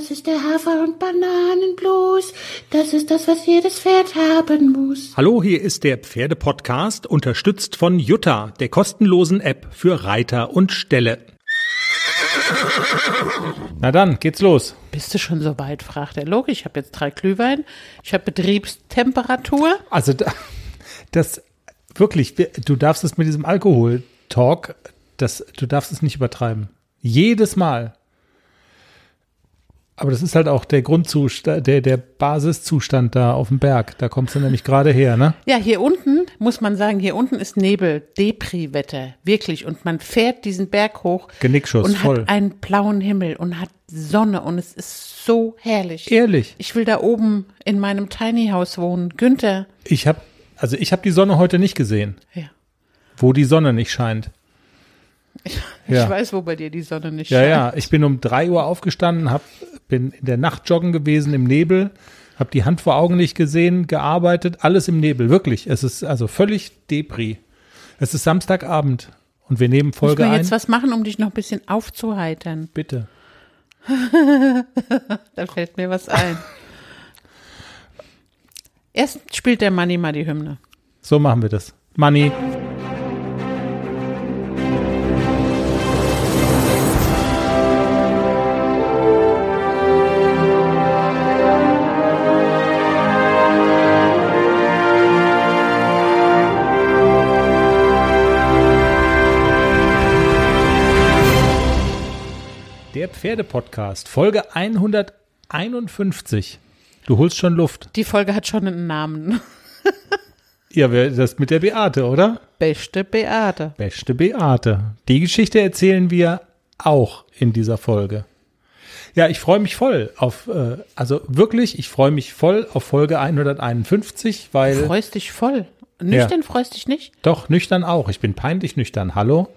Das ist der Hafer- und Bananenblues. Das ist das, was jedes Pferd haben muss. Hallo, hier ist der Pferdepodcast, unterstützt von Jutta, der kostenlosen App für Reiter und Ställe. Na dann, geht's los. Bist du schon so weit, fragt er. Logisch, ich habe jetzt drei Glühwein, ich habe Betriebstemperatur. Also da- das wirklich, du darfst es mit diesem Alkohol-Talk, das, du darfst es nicht übertreiben. Jedes Mal. Aber das ist halt auch der Grundzustand, der, der Basiszustand da auf dem Berg. Da kommst du nämlich gerade her, ne? Ja, hier unten, muss man sagen, hier unten ist Nebel, Depri-Wetter, wirklich. Und man fährt diesen Berg hoch Genickschuss, und voll. hat einen blauen Himmel und hat Sonne und es ist so herrlich. Ehrlich. Ich will da oben in meinem Tiny House wohnen. Günther. Ich habe, also ich habe die Sonne heute nicht gesehen, Ja. wo die Sonne nicht scheint. Ich Ja. weiß, wo bei dir die Sonne nicht Ja, scheint. ja. Ich bin um drei Uhr aufgestanden, hab, bin in der Nacht joggen gewesen im Nebel, habe die Hand vor Augen nicht gesehen, gearbeitet, alles im Nebel, wirklich. Es ist also völlig Depri. Es ist Samstagabend und wir nehmen Muss Folge ein. jetzt was machen, um dich noch ein bisschen aufzuheitern? Bitte. Da fällt mir was ein. Erst spielt der Manni mal die Hymne. So machen wir das. Money. Pferdepodcast, Folge 151. Du holst schon Luft. Die Folge hat schon einen Namen. Ja, wer- das mit der Beate, oder? Beste Beate. Beste Beate. Die Geschichte erzählen wir auch in dieser Folge. Ja, ich freue mich voll auf, äh, also wirklich, ich freue mich voll auf Folge 151, weil Freust dich voll. Nüchtern freust dich nicht? doch nüchtern auch. Ich bin peinlich nüchtern. Hallo.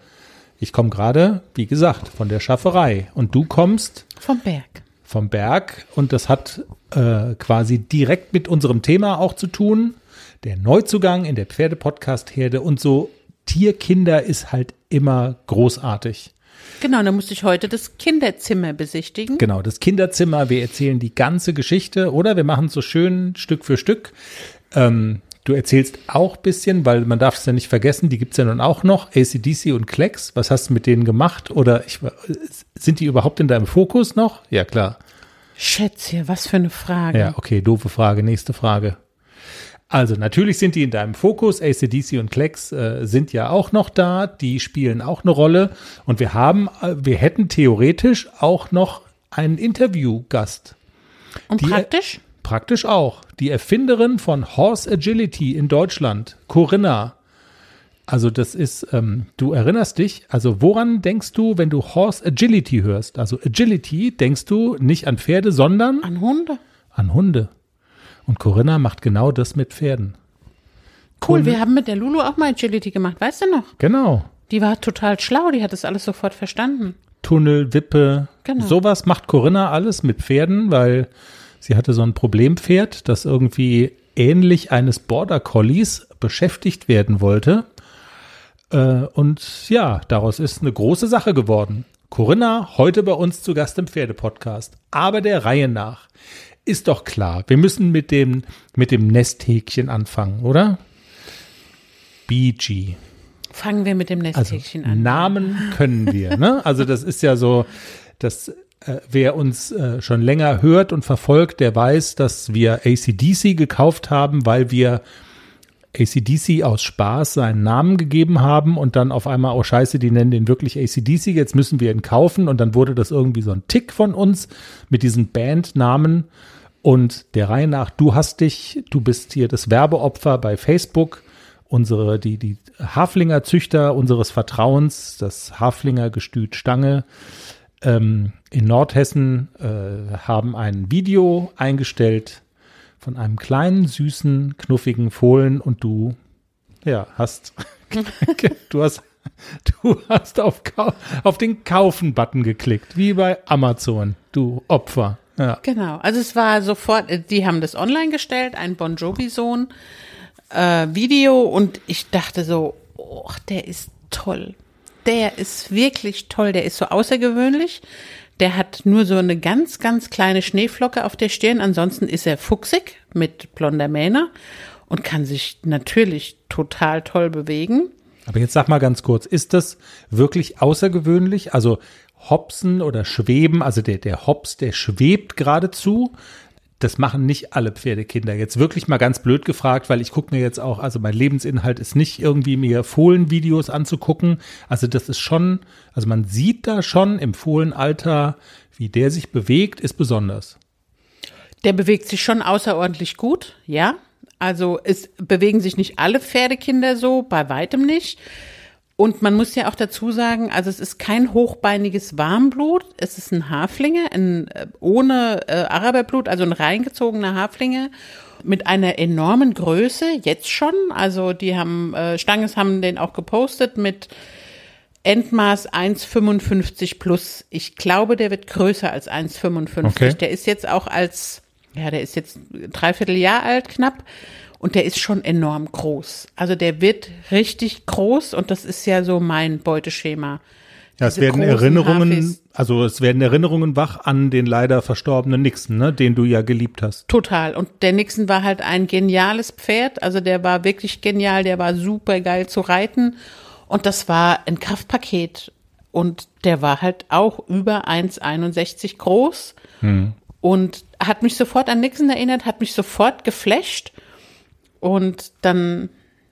Ich komme gerade, wie gesagt, von der Schafferei und du kommst Vom Berg. vom Berg und das hat äh, quasi direkt mit unserem Thema auch zu tun. Der Neuzugang in der Pferdepodcast-Herde und so Tierkinder ist halt immer großartig. Genau, dann musste ich heute das Kinderzimmer besichtigen. Genau, das Kinderzimmer, wir erzählen die ganze Geschichte oder wir machen es so schön Stück für Stück. Ähm, du erzählst auch bisschen, weil man darf es ja nicht vergessen, die gibt's ja nun auch noch, ACDC und Klecks. Was hast du mit denen gemacht? Oder ich, sind die überhaupt in deinem Fokus noch? Ja, klar. Schätzchen, was für eine Frage. Ja, okay, doofe Frage. Nächste Frage. Also natürlich sind die in deinem Fokus. ACDC und Klecks äh, sind ja auch noch da. Die spielen auch eine Rolle. Und wir haben, äh, wir hätten theoretisch auch noch einen Interviewgast. Und die- praktisch? Praktisch auch. Die Erfinderin von Horse Agility in Deutschland, Corinna. Also das ist, ähm, du erinnerst dich, also woran denkst du, wenn du Horse Agility hörst? Also Agility denkst du nicht an Pferde, sondern An Hunde. an Hunde. Und Corinna macht genau das mit Pferden. Cool, wir haben mit der Lulu auch mal Agility gemacht, weißt du noch? Genau. Die war total schlau, die hat das alles sofort verstanden. Tunnel, Wippe, Genau. sowas macht Corinna alles mit Pferden, weil sie hatte so ein Problempferd, das irgendwie ähnlich eines Border Collies beschäftigt werden wollte. Äh, und ja, daraus ist eine große Sache geworden. Corinna, heute bei uns zu Gast im Pferdepodcast. Aber der Reihe nach. Ist doch klar, wir müssen mit dem, mit dem Nesthäkchen anfangen, oder? BG. Fangen wir mit dem Also Nesthäkchen an. Namen können wir, ne? Also das ist ja so, dass äh, wer uns äh, schon länger hört und verfolgt, der weiß, dass wir ACDC gekauft haben, weil wir ACDC aus Spaß seinen Namen gegeben haben und dann auf einmal, oh scheiße, die nennen den wirklich ACDC, jetzt müssen wir ihn kaufen. Und dann wurde das irgendwie so ein Tick von uns mit diesen Bandnamen. Und der Reihe nach, du hast dich, du bist hier das Werbeopfer bei Facebook, unsere, die, die Haflinger Züchter unseres Vertrauens, das Haflinger Gestüt Stange, ähm, in Nordhessen äh, haben ein Video eingestellt von einem kleinen, süßen, knuffigen Fohlen und du, ja, hast, du hast, du hast auf, auf den Kaufen-Button geklickt, wie bei Amazon, du Opfer. Ja. Genau, also es war sofort, äh, die haben das online gestellt, ein Bon Jovi-Sohn äh, Video und ich dachte so, oh, der ist toll. Der ist wirklich toll, der ist so außergewöhnlich. Der hat nur so eine ganz, ganz kleine Schneeflocke auf der Stirn. Ansonsten ist er fuchsig mit blonder Mähne und kann sich natürlich total toll bewegen. Aber jetzt sag mal ganz kurz, ist das wirklich außergewöhnlich? Also Hopsen oder Schweben, also der, der Hops, der schwebt geradezu. Das machen nicht alle Pferdekinder. Jetzt wirklich mal ganz blöd gefragt, weil ich gucke mir jetzt auch, also mein Lebensinhalt ist nicht irgendwie mir Fohlenvideos anzugucken. Also das ist schon, also man sieht da schon im Fohlenalter, wie der sich bewegt, ist besonders. Der bewegt sich schon außerordentlich gut, ja. Also es bewegen sich nicht alle Pferdekinder so, bei weitem nicht. Und man muss ja auch dazu sagen, also es ist kein hochbeiniges Warmblut, es ist ein Haflinge, ein, äh, ohne äh, Araberblut, also ein reingezogener Haflinge mit einer enormen Größe, jetzt schon. Also die haben, äh, Stanges haben den auch gepostet mit Endmaß 1,55 plus. Ich glaube, der wird größer als 1,55. Okay. Der ist jetzt auch als, ja, der ist jetzt dreiviertel Jahr alt knapp. Und der ist schon enorm groß. Also der wird richtig groß und das ist ja so mein Beuteschema. Ja, es Diese werden Erinnerungen, Hafis. also es werden Erinnerungen wach an den leider verstorbenen Nixon, ne, den du ja geliebt hast. Total. Und der Nixon war halt ein geniales Pferd. Also der war wirklich genial. Der war super geil zu reiten. Und das war ein Kraftpaket. Und der war halt auch über 1,61 groß. Und hat mich sofort an Nixon erinnert, hat mich sofort geflasht. Und dann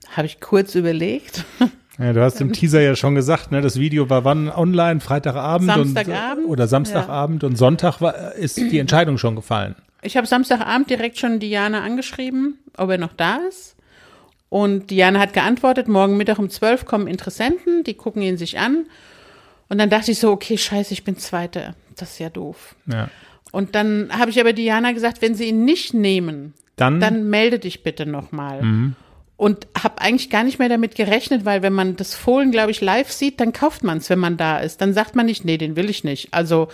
habe ich kurz überlegt. Ja, du hast im Teaser ja schon gesagt, ne, das Video war wann online, Freitagabend Samstagabend, und, oder Samstagabend und Sonntag war, ist die Entscheidung schon gefallen. Ich habe Samstagabend direkt schon Diana angeschrieben, ob er noch da ist. Und Diana hat geantwortet, morgen Mittag um 12 kommen Interessenten, die gucken ihn sich an. Und dann dachte ich so, okay, scheiße, ich bin Zweite. Das ist ja doof. Ja. Und dann habe ich aber Diana gesagt, wenn sie ihn nicht nehmen, Dann, dann melde dich bitte nochmal. Und habe eigentlich gar nicht mehr damit gerechnet, weil wenn man das Fohlen, glaube ich, live sieht, dann kauft man es, wenn man da ist. Dann sagt man nicht, nee, den will ich nicht. Also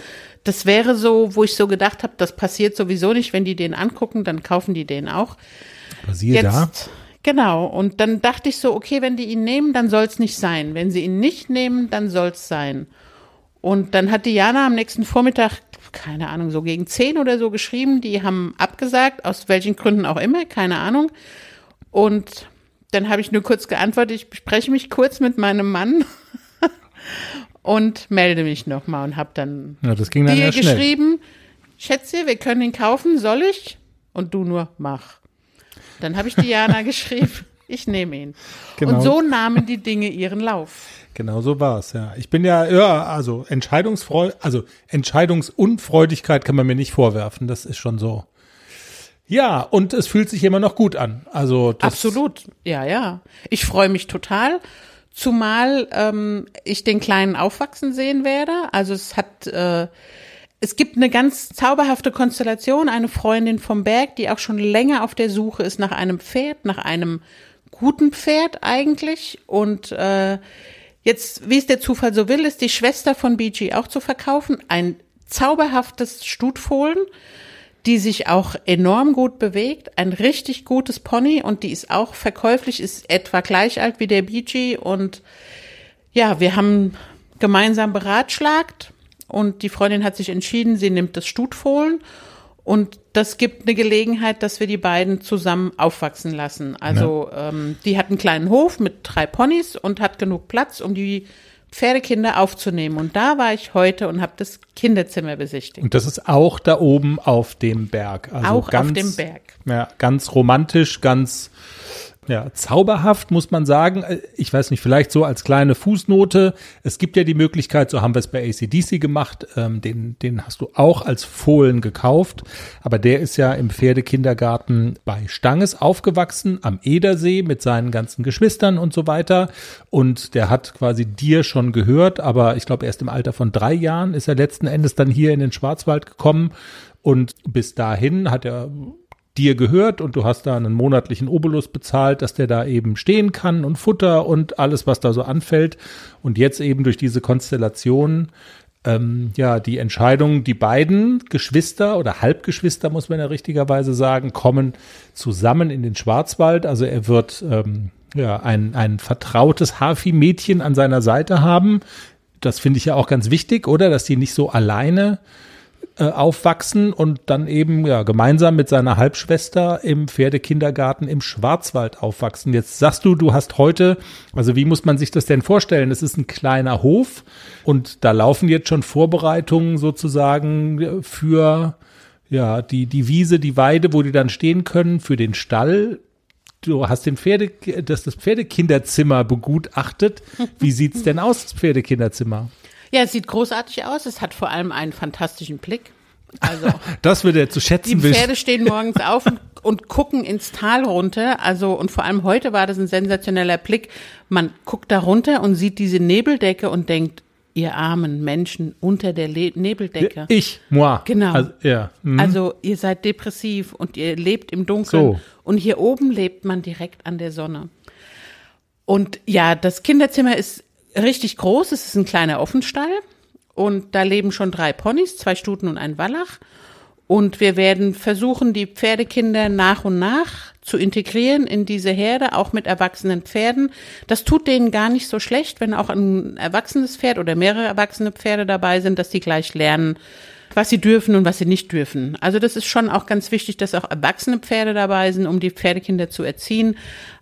das wäre so, wo ich so gedacht habe, das passiert sowieso nicht. Wenn die den angucken, dann kaufen die den auch. aber siehe da, genau. Und dann dachte ich so, okay, wenn die ihn nehmen, dann soll es nicht sein. Wenn sie ihn nicht nehmen, dann soll es sein. Und dann hat Diana am nächsten Vormittag, keine Ahnung, so gegen zehn oder so geschrieben, die haben abgesagt, aus welchen Gründen auch immer, keine Ahnung. Und dann habe ich nur kurz geantwortet, ich bespreche mich kurz mit meinem Mann und melde mich nochmal und habe dann ja, das ging dann dir ja geschrieben, Schätze, wir können ihn kaufen, soll ich? Und du nur, mach. Dann habe ich Diana geschrieben, ich nehme ihn. Genau. Und so nahmen die Dinge ihren Lauf. Genau so war es, ja. Ich bin ja, ja, also Entscheidungsfreu, also Entscheidungsunfreudigkeit kann man mir nicht vorwerfen, das ist schon so. Ja, und es fühlt sich immer noch gut an. Also das, Absolut, ja, ja. Ich freue mich total, zumal ähm, ich den Kleinen aufwachsen sehen werde. Also es hat, äh, es gibt eine ganz zauberhafte Konstellation, eine Freundin vom Berg, die auch schon länger auf der Suche ist nach einem Pferd, nach einem guten Pferd eigentlich. Und äh, jetzt, wie es der Zufall so will, ist die Schwester von BG auch zu verkaufen. Ein zauberhaftes Stutfohlen die sich auch enorm gut bewegt, ein richtig gutes Pony und die ist auch verkäuflich, ist etwa gleich alt wie der BG und ja, wir haben gemeinsam beratschlagt und die Freundin hat sich entschieden, sie nimmt das Stutfohlen und das gibt eine Gelegenheit, dass wir die beiden zusammen aufwachsen lassen. Also ähm, die hat einen kleinen Hof mit drei Ponys und hat genug Platz, um die Pferdekinder aufzunehmen. Und da war ich heute und habe das Kinderzimmer besichtigt. Und das ist auch da oben auf dem Berg. Also Auch auf ganz, dem Berg. Ja, ganz romantisch, ganz ja, zauberhaft, muss man sagen. Äh, Ich weiß nicht, vielleicht so als kleine Fußnote. Es gibt ja die Möglichkeit, so haben wir es bei ACDC gemacht, ähm, den, den hast du auch als Fohlen gekauft. Aber der ist ja im Pferdekindergarten bei Stanges aufgewachsen, am Edersee mit seinen ganzen Geschwistern und so weiter. Und der hat quasi dir schon gehört, aber ich glaube, erst im Alter von drei Jahren ist er letzten Endes dann hier in den Schwarzwald gekommen. Und bis dahin hat er dir gehört und du hast da einen monatlichen Obolus bezahlt, dass der da eben stehen kann und Futter und alles, was da so anfällt. Und jetzt eben durch diese Konstellation, ähm, ja, die Entscheidung, die beiden Geschwister oder Halbgeschwister, muss man ja richtigerweise sagen, kommen zusammen in den Schwarzwald. Also er wird ähm, ja ein, ein vertrautes Hafi-Mädchen an seiner Seite haben. das finde ich ja auch ganz wichtig, oder? Dass die nicht so alleine äh, aufwachsen und dann eben ja gemeinsam mit seiner Halbschwester im Pferdekindergarten im Schwarzwald aufwachsen. Jetzt sagst du, du hast heute, also wie muss man sich das denn vorstellen? Es ist ein kleiner Hof und da laufen jetzt schon Vorbereitungen sozusagen für ja, die, die Wiese, die Weide, wo die dann stehen können, für den Stall. Du hast den Pferde, das, das Pferdekinderzimmer begutachtet. Wie sieht's denn aus, das Pferdekinderzimmer? Ja, es sieht großartig aus. Es hat vor allem einen fantastischen Blick. Also Das wird er zu schätzen die wissen. Pferde stehen morgens auf und, und gucken ins Tal runter. Also und vor allem heute war das ein sensationeller Blick. Man guckt da runter und sieht diese Nebeldecke und denkt, ihr armen Menschen unter der Le Nebeldecke. Ich, moi. Genau. Also, ja. hm. Also ihr seid depressiv und ihr lebt im Dunkeln. So. Und hier oben lebt man direkt an der Sonne. Und ja, das Kinderzimmer ist richtig groß. Es ist ein kleiner Offenstall. Und da leben schon drei Ponys, zwei Stuten und ein Wallach. Und wir werden versuchen, die Pferdekinder nach und nach zu integrieren in diese Herde, auch mit erwachsenen Pferden. Das tut denen gar nicht so schlecht, wenn auch ein erwachsenes Pferd oder mehrere erwachsene Pferde dabei sind, dass die gleich lernen, was sie dürfen und was sie nicht dürfen. Also das ist schon auch ganz wichtig, dass auch erwachsene Pferde dabei sind, um die Pferdekinder zu erziehen.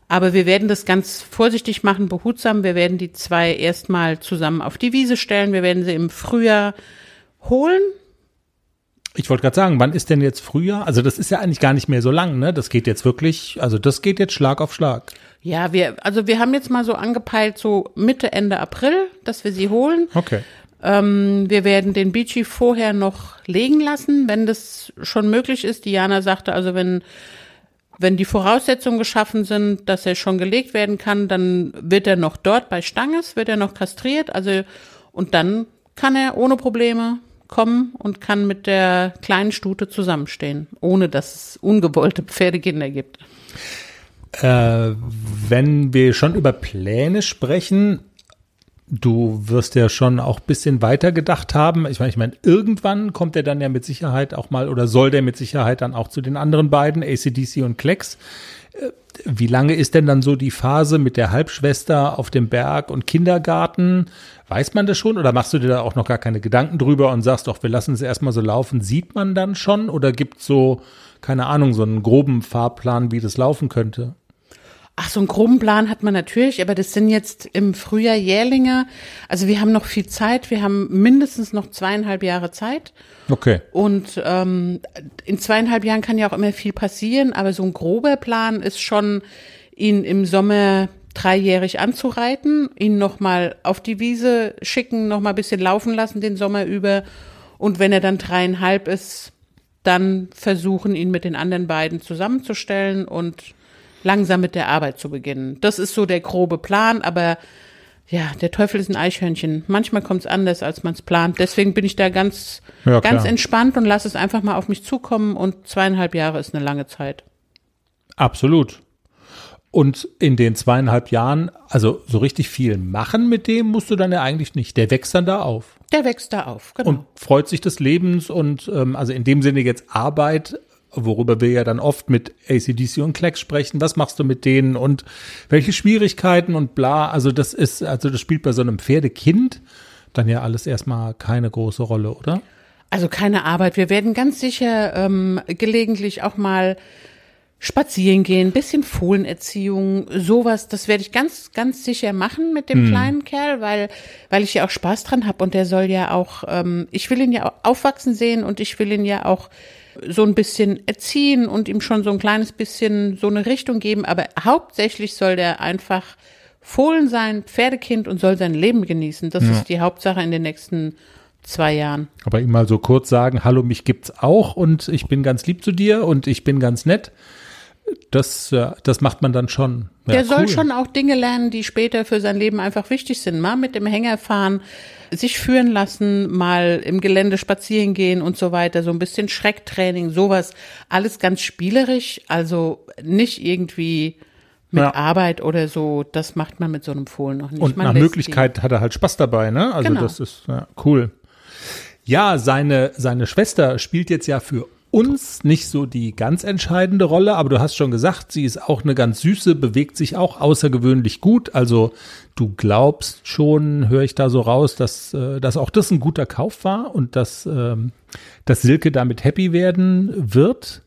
Aber wir werden das ganz vorsichtig machen, behutsam. Wir werden die zwei erstmal zusammen auf die Wiese stellen. Wir werden sie im Frühjahr holen. Ich wollte gerade sagen, wann ist denn jetzt Frühjahr? Also das ist ja eigentlich gar nicht mehr so lang, ne? Das geht jetzt wirklich, also das geht jetzt Schlag auf Schlag. Ja, wir, also wir haben jetzt mal so angepeilt, so Mitte, Ende April, dass wir sie holen. Okay. Ähm, wir werden den Beachy vorher noch legen lassen, wenn das schon möglich ist. Diana sagte also, wenn, wenn die Voraussetzungen geschaffen sind, dass er schon gelegt werden kann, dann wird er noch dort bei Stanges, wird er noch kastriert. Also, und dann kann er ohne Probleme kommen und kann mit der kleinen Stute zusammenstehen, ohne dass es ungewollte Pferdekinder gibt. Äh, wenn wir schon über Pläne sprechen, du wirst ja schon auch bisschen weiter gedacht haben. Ich meine, ich meine, irgendwann kommt er dann ja mit Sicherheit auch mal oder soll der mit Sicherheit dann auch zu den anderen beiden, ACDC und Klecks. Äh, Wie lange ist denn dann so die Phase mit der Halbschwester auf dem Berg und Kindergarten? Weiß man das schon oder machst du dir da auch noch gar keine Gedanken drüber und sagst doch, wir lassen es erstmal so laufen? Sieht man dann schon oder gibt so, keine Ahnung, so einen groben Fahrplan, wie das laufen könnte? Ach, so einen groben Plan hat man natürlich, aber das sind jetzt im Frühjahr Jährlinge. Also wir haben noch viel Zeit. Wir haben mindestens noch zweieinhalb Jahre Zeit. Okay. Und ähm, in zweieinhalb Jahren kann ja auch immer viel passieren, aber so ein grober Plan ist schon, ihn im Sommer dreijährig anzureiten, ihn nochmal auf die Wiese schicken, nochmal ein bisschen laufen lassen den Sommer über. Und wenn er dann dreieinhalb ist, dann versuchen, ihn mit den anderen beiden zusammenzustellen und langsam mit der Arbeit zu beginnen. Das ist so der grobe Plan, aber ja, der Teufel ist ein Eichhörnchen. Manchmal kommt es anders, als man es plant. Deswegen bin ich da ganz, Ja, ganz entspannt und lasse es einfach mal auf mich zukommen und zweieinhalb Jahre ist eine lange Zeit. Absolut. Und in den zweieinhalb Jahren, also so richtig viel machen mit dem musst du dann ja eigentlich nicht. Der wächst dann da auf Der wächst da auf, genau. und freut sich des Lebens und ähm, also in dem Sinne jetzt Arbeit, worüber wir ja dann oft mit ACDC und Klecks sprechen. Was machst du mit denen und welche Schwierigkeiten und bla. Also das ist, also das spielt bei so einem Pferdekind dann ja alles erstmal keine große Rolle, oder? Also keine Arbeit. Wir werden ganz sicher ähm, gelegentlich auch mal spazieren gehen, bisschen Fohlenerziehung, sowas. Das werde ich ganz, ganz sicher machen mit dem kleinen Kerl, weil, weil ich ja auch Spaß dran habe und der soll ja auch, ähm, ich will ihn ja auch aufwachsen sehen und ich will ihn ja auch so ein bisschen erziehen und ihm schon so ein kleines bisschen so eine Richtung geben. Aber hauptsächlich soll der einfach Fohlen sein, Pferdekind und soll sein Leben genießen. Das ist die Hauptsache in den nächsten zwei Jahren. Aber ihm mal so kurz sagen, hallo, mich gibt's auch und ich bin ganz lieb zu dir und ich bin ganz nett. Das, das macht man dann schon. Ja, Der soll cool. schon auch Dinge lernen, die später für sein Leben einfach wichtig sind. Mal mit dem Hänger fahren, sich führen lassen, mal im Gelände spazieren gehen und so weiter. So ein bisschen Schrecktraining, sowas. Alles ganz spielerisch. Also nicht irgendwie mit Ja. Arbeit oder so. Das macht man mit so einem Fohlen noch nicht. Und man nach Möglichkeit hat er halt Spaß dabei, ne? Also Genau. das ist ja, cool. Ja, seine, seine Schwester spielt jetzt ja für uns nicht so die ganz entscheidende Rolle, aber du hast schon gesagt, sie ist auch eine ganz süße, bewegt sich auch außergewöhnlich gut. Also du glaubst schon, höre ich da so raus, dass, äh, dass auch das ein guter Kauf war und dass, ähm, dass Silke damit happy werden wird.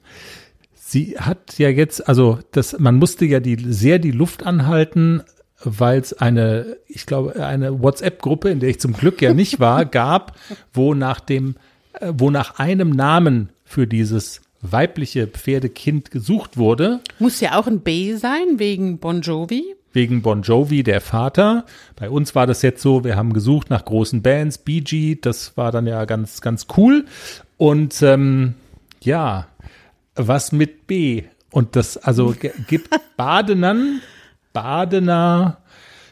Sie hat ja jetzt, also das, man musste ja die sehr die Luft anhalten, weil es eine, ich glaube, eine WhatsApp-Gruppe, in der ich zum Glück ja nicht war, gab, wo nach dem, äh, wo nach einem Namen für dieses weibliche Pferdekind gesucht wurde. Muss ja auch ein B sein, wegen Bon Jovi. Wegen Bon Jovi, der Vater. Bei uns war das jetzt so, wir haben gesucht nach großen Bands, Gee, das war dann ja ganz, ganz cool. Und ähm, ja, was mit B? Und das, also gibt Badenern, Badener,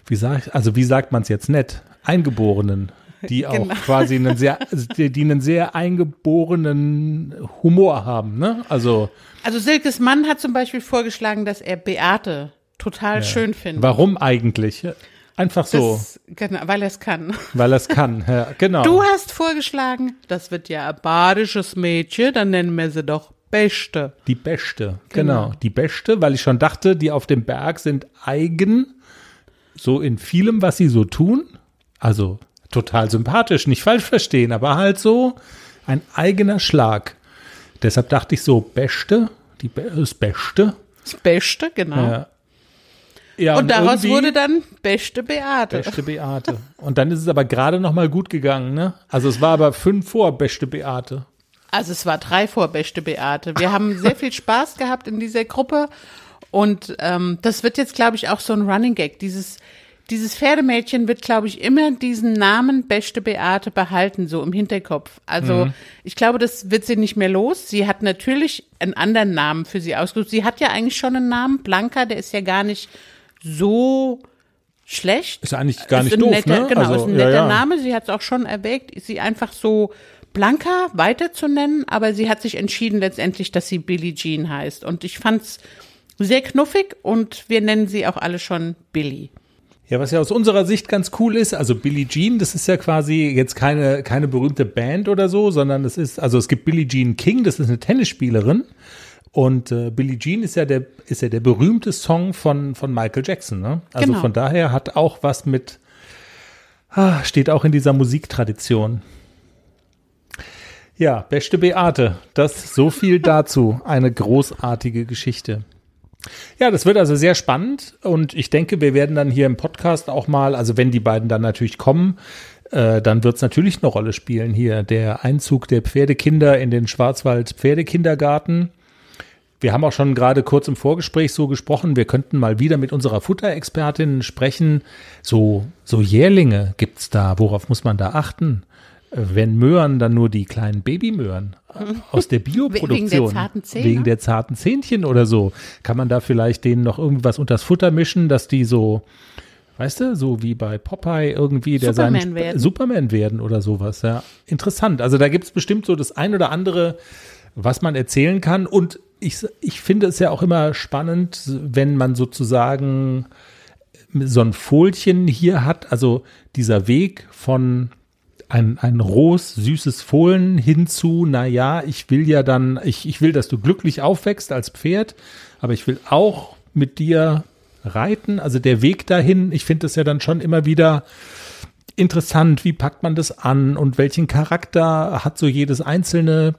wie sag ich, also wie sagt man es jetzt nett? Eingeborenen, die auch Genau. quasi einen sehr, die, die einen sehr eingeborenen Humor haben, ne? Also Also Silkes Mann hat zum Beispiel vorgeschlagen, dass er Beate total schön findet. warum eigentlich? Einfach so, Das, genau, weil er es kann. weil er es kann. Ja, genau. Du hast vorgeschlagen, das wird ja ein badisches Mädchen, dann nennen wir sie doch Beste. Die Beste, genau. Genau. Die Beste, weil ich schon dachte, die auf dem Berg sind eigen, so in vielem, was sie so tun. Also total sympathisch, nicht falsch verstehen, aber halt so ein eigener Schlag. Deshalb dachte ich so, Beste, die Be das Beste. Das Beste, genau. Ja. Ja, Und daraus irgendwie wurde dann Beste Beate. Beste Beate. Und dann ist es aber gerade noch mal gut gegangen, ne? Also es war aber fünf vor Beste Beate. Also es war drei vor Beste Beate. Wir haben sehr viel Spaß gehabt in dieser Gruppe und ähm, das wird jetzt, glaube ich, auch so ein Running Gag. Dieses dieses Pferdemädchen wird, glaube ich, immer diesen Namen Beste Beate behalten, so im Hinterkopf. Also ich glaube, das wird sie nicht mehr los. Sie hat natürlich einen anderen Namen für sie ausgesucht. Sie hat ja eigentlich schon einen Namen, Blanca, der ist ja gar nicht so schlecht. Ist eigentlich gar Ist nicht doof, netter, ne? Genau, Also, ist ein ja, netter ja. Name. Sie hat es auch schon erwägt, sie einfach so Blanca weiter zu nennen, aber sie hat sich entschieden letztendlich, dass sie Billie Jean heißt. Und ich fand's sehr knuffig und wir nennen sie auch alle schon Billy. Ja, was ja aus unserer Sicht ganz cool ist, also Billie Jean, das ist ja quasi jetzt keine, keine berühmte Band oder so, sondern es ist, also es gibt Billie Jean King, das ist eine Tennisspielerin. Und äh, Billie Jean ist ja der, ist ja der berühmte Song von, von Michael Jackson, ne? Also Genau. von daher hat auch was mit, ah, steht auch in dieser Musiktradition. Ja, beste Beate, das so viel dazu. Eine großartige Geschichte. Ja, das wird also sehr spannend und ich denke, wir werden dann hier im Podcast auch mal, also wenn die beiden dann natürlich kommen, äh, dann wird es natürlich eine Rolle spielen hier, der Einzug der Pferdekinder in den Schwarzwald Pferdekindergarten. Wir haben auch schon gerade kurz im Vorgespräch so gesprochen, wir könnten mal wieder mit unserer Futterexpertin sprechen. So, so Jährlinge gibt's da, worauf muss man da achten? Wenn Möhren, dann nur die kleinen Babymöhren äh, aus der Bioproduktion. zarten Zähne? Wegen der zarten Zähnchen oder so. Kann man da vielleicht denen noch irgendwas unters Futter mischen, dass die so, weißt du, so wie bei Popeye irgendwie, der Superman seinen werden. Superman werden oder sowas. Ja, interessant. Also da gibt's bestimmt so das ein oder andere, was man erzählen kann. Und ich, ich finde es ja auch immer spannend, wenn man sozusagen so ein Folchen hier hat, also dieser Weg von ein, ein rohes, süßes Fohlen hinzu, na ja, ich will ja dann, ich, ich will, dass du glücklich aufwächst als Pferd, aber ich will auch mit dir reiten. Also der Weg dahin, ich finde das ja dann schon immer wieder interessant, wie packt man das an und welchen Charakter hat so jedes einzelne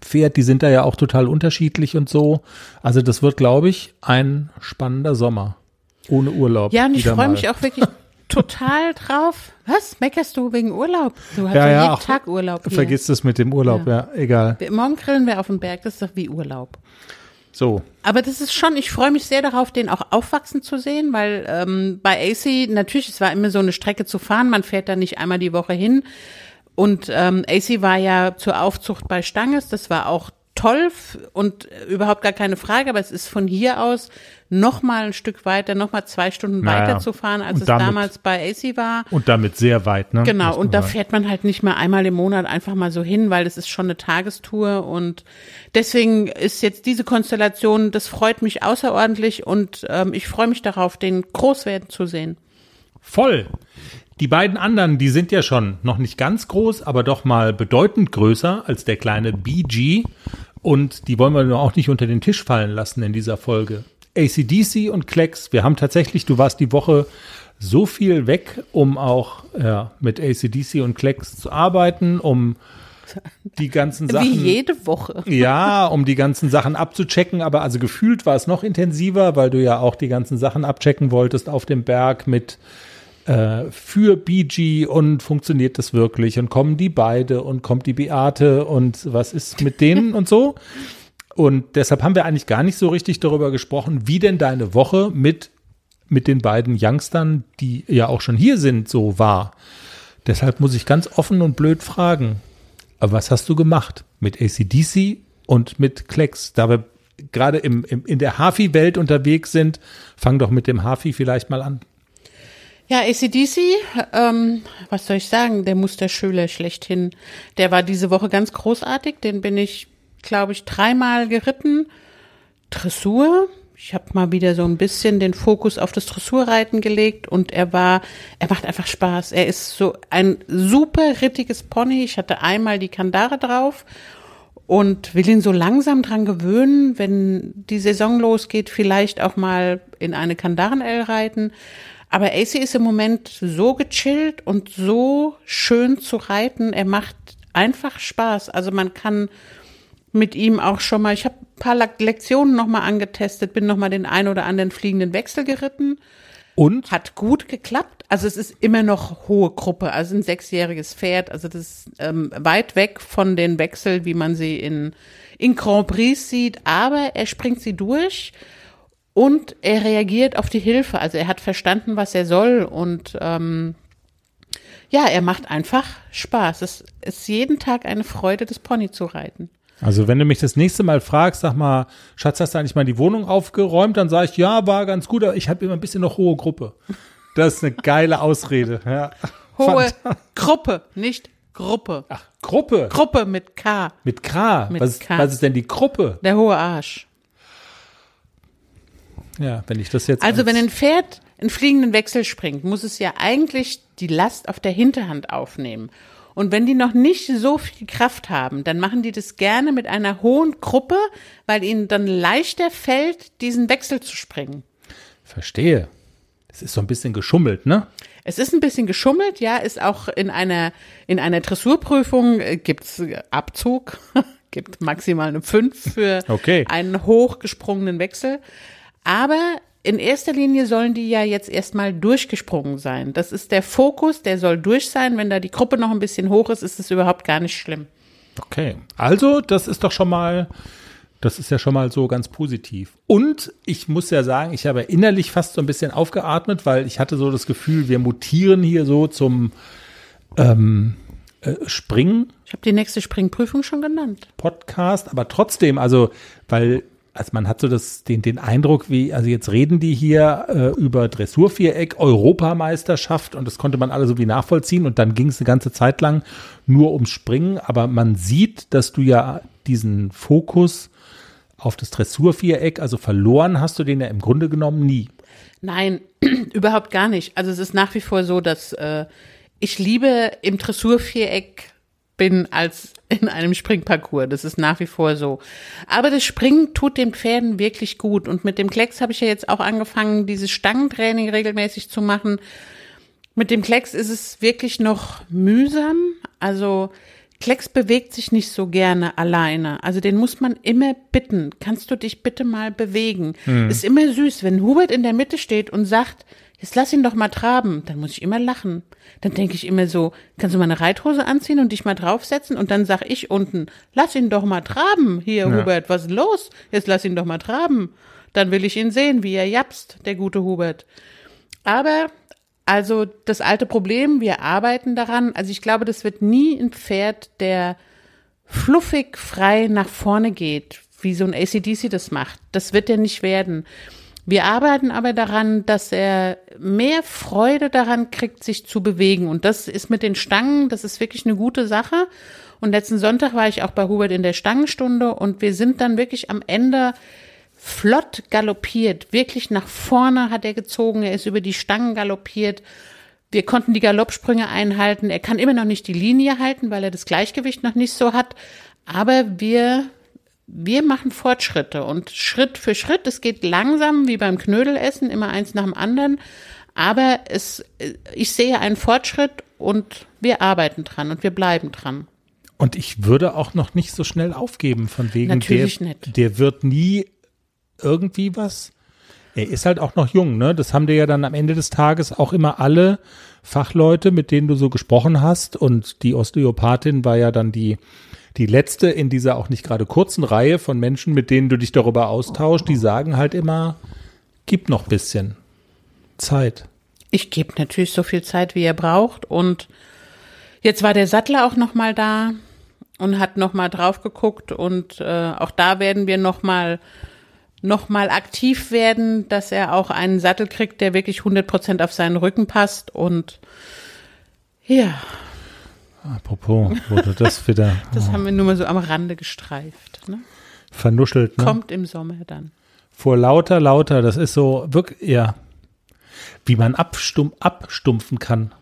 Pferd, die sind da ja auch total unterschiedlich und so. Also das wird, glaube ich, ein spannender Sommer. Ohne Urlaub. Ja, und ich freue mich auch wirklich total drauf. Was? Meckerst du wegen Urlaub? Du hast Ja, ja, ja, jeden ach, Tag Urlaub hier. Vergiss das mit dem Urlaub, ja, egal. Wir- Morgen grillen wir auf dem Berg, das ist doch wie Urlaub. So, Aber das ist schon, ich freue mich sehr darauf, den auch aufwachsen zu sehen, weil ähm, bei AC, natürlich, es war immer so eine Strecke zu fahren, man fährt da nicht einmal die Woche hin. Und ähm, AC war ja zur Aufzucht bei Stanges, das war auch toll und äh, überhaupt gar keine Frage, aber es ist von hier aus noch mal ein Stück weiter, noch mal zwei Stunden Naja. weiter zu fahren, als Und es damit- damals bei AC war. und damit sehr weit, ne? Genau, und da sagen. fährt man halt nicht mehr einmal im Monat einfach mal so hin, weil das ist schon eine Tagestour und deswegen ist jetzt diese Konstellation, das freut mich außerordentlich und ähm, ich freue mich darauf, den groß werden zu sehen. Voll. Die beiden anderen, die sind ja schon noch nicht ganz groß, aber doch mal bedeutend größer als der kleine BG. Und die wollen wir nur auch nicht unter den Tisch fallen lassen in dieser Folge. ACDC und Klecks, wir haben tatsächlich, du warst die Woche so viel weg, um auch ja, mit ACDC und Klecks zu arbeiten, um die ganzen Sachen. Wie jede Woche. Ja, um die ganzen Sachen abzuchecken, aber also gefühlt war es noch intensiver, weil du ja auch die ganzen Sachen abchecken wolltest auf dem Berg mit äh, für BG und funktioniert das wirklich und kommen die beide und kommt die Beate und was ist mit denen und so. Und deshalb haben wir eigentlich gar nicht so richtig darüber gesprochen, wie denn deine Woche mit, mit den beiden Youngstern, die ja auch schon hier sind, so war. Deshalb muss ich ganz offen und blöd fragen, was hast du gemacht mit ACDC und mit Klecks? Da wir gerade im, im, in der Hafi-Welt unterwegs sind, fang doch mit dem Hafi vielleicht mal an. Ja, ACDC, ähm, was soll ich sagen, der Musterschüler schlechthin. Der war diese Woche ganz großartig. Den bin ich, glaube ich, dreimal geritten. Dressur. Ich habe mal wieder so ein bisschen den Fokus auf das Dressurreiten gelegt und er war, er macht einfach Spaß. Er ist so ein super rittiges Pony. Ich hatte einmal die Kandare drauf und will ihn so langsam dran gewöhnen, wenn die Saison losgeht, vielleicht auch mal in eine Kandaren-L reiten. Aber AC ist im Moment so gechillt und so schön zu reiten. Er macht einfach Spaß. Also man kann mit ihm auch schon mal, ich habe ein paar Lektionen nochmal angetestet, bin nochmal den ein oder anderen fliegenden Wechsel geritten. Und? Hat gut geklappt. Also es ist immer noch hohe Gruppe, also ein sechsjähriges Pferd. Also das ist ähm, weit weg von den Wechsel, wie man sie in, in Grand Prix sieht. Aber er springt sie durch und er reagiert auf die Hilfe. Also er hat verstanden, was er soll und ähm, ja, er macht einfach Spaß. Es ist jeden Tag eine Freude, das Pony zu reiten. Also wenn du mich das nächste Mal fragst, sag mal, Schatz, hast du eigentlich mal die Wohnung aufgeräumt? Dann sage ich, ja, war ganz gut, aber ich habe immer ein bisschen noch hohe Gruppe. Das ist eine geile Ausrede. Ja. Hohe Gruppe, nicht Gruppe. Ach, Gruppe. Gruppe mit K. Mit K. Mit was, K. was ist denn die Gruppe? Der hohe Arsch. Ja, wenn ich das jetzt. Also als- wenn ein Pferd einen fliegenden Wechsel springt, muss es ja eigentlich die Last auf der Hinterhand aufnehmen. Und wenn die noch nicht so viel Kraft haben, dann machen die das gerne mit einer hohen Gruppe, weil ihnen dann leichter fällt, diesen Wechsel zu springen. Verstehe. Es ist so ein bisschen geschummelt, ne? Es ist ein bisschen geschummelt, ja, ist auch in einer, in einer Dressurprüfung äh, gibt's äh, Abzug, gibt maximal eine 5 für Okay. einen hochgesprungenen Wechsel. Aber in erster Linie sollen die ja jetzt erstmal durchgesprungen sein. Das ist der Fokus, der soll durch sein. Wenn da die Gruppe noch ein bisschen hoch ist, ist es überhaupt gar nicht schlimm. Okay. Also, das ist doch schon mal, das ist ja schon mal so ganz positiv. Und ich muss ja sagen, ich habe innerlich fast so ein bisschen aufgeatmet, weil ich hatte so das Gefühl, wir mutieren hier so zum ähm, äh, Springen. Ich habe die nächste Springprüfung schon genannt. Podcast, aber trotzdem, also, weil, also man hat so das, den, den Eindruck, wie, also jetzt reden die hier äh, über Dressurviereck, Europameisterschaft und das konnte man alle so wie nachvollziehen und dann ging es eine ganze Zeit lang nur ums Springen, aber man sieht, dass du ja diesen Fokus auf das Dressurviereck, also verloren hast du den ja im Grunde genommen nie. Nein, überhaupt gar nicht. Also es ist nach wie vor so, dass äh, ich liebe im Dressurviereck bin als in einem Springparcours. Das ist nach wie vor so. Aber das Springen tut den Pferden wirklich gut. Und mit dem Klecks habe ich ja jetzt auch angefangen, dieses Stangentraining regelmäßig zu machen. Mit dem Klecks ist es wirklich noch mühsam. Also Klecks bewegt sich nicht so gerne alleine. Also den muss man immer bitten. Kannst du dich bitte mal bewegen? Ist immer süß, wenn Hubert in der Mitte steht und sagt, jetzt lass ihn doch mal traben. Dann muss ich immer lachen. Dann denke ich immer so, kannst du mal eine Reithose anziehen und dich mal draufsetzen? Und dann sag ich unten, lass ihn doch mal traben. Hier, Hubert, was ist los? Jetzt lass ihn doch mal traben. Dann will ich ihn sehen, wie er japst, der gute Hubert. Aber also das alte Problem, wir arbeiten daran. Also ich glaube, das wird nie ein Pferd, der fluffig frei nach vorne geht, wie so ein ACDC das macht. Das wird er nicht werden. Wir arbeiten aber daran, dass er mehr Freude daran kriegt, sich zu bewegen. Und das ist mit den Stangen, das ist wirklich eine gute Sache. Und letzten Sonntag war ich auch bei Hubert in der Stangenstunde und wir sind dann wirklich am Ende flott galoppiert, wirklich nach vorne hat er gezogen, er ist über die Stangen galoppiert. Wir konnten die Galoppsprünge einhalten. Er kann immer noch nicht die Linie halten, weil er das Gleichgewicht noch nicht so hat. Aber wir wir machen Fortschritte und Schritt für Schritt. Es geht langsam wie beim Knödelessen, immer eins nach dem anderen. Aber es, ich sehe einen Fortschritt und wir arbeiten dran und wir bleiben dran. Und ich würde auch noch nicht so schnell aufgeben, von wegen Natürlich der, nicht. der wird nie irgendwie was. Er ist halt auch noch jung, ne? Das haben dir ja dann am Ende des Tages auch immer alle Fachleute, mit denen du so gesprochen hast. Und die Osteopathin war ja dann die, die letzte in dieser auch nicht gerade kurzen Reihe von Menschen, mit denen du dich darüber austauschst. Die sagen halt immer, gib noch bisschen Zeit. Ich gebe natürlich so viel Zeit, wie er braucht. Und jetzt war der Sattler auch noch mal da und hat noch mal drauf geguckt. Und äh, auch da werden wir noch mal noch mal aktiv werden, dass er auch einen Sattel kriegt, der wirklich 100 Prozent auf seinen Rücken passt. Und ja, Apropos, wurde das wieder das haben wir nur mal so am Rande gestreift. Ne? vernuschelt, ne? Kommt im Sommer dann. Vor lauter, lauter, das ist so wirklich, ja, wie man abstum, abstumpfen kann.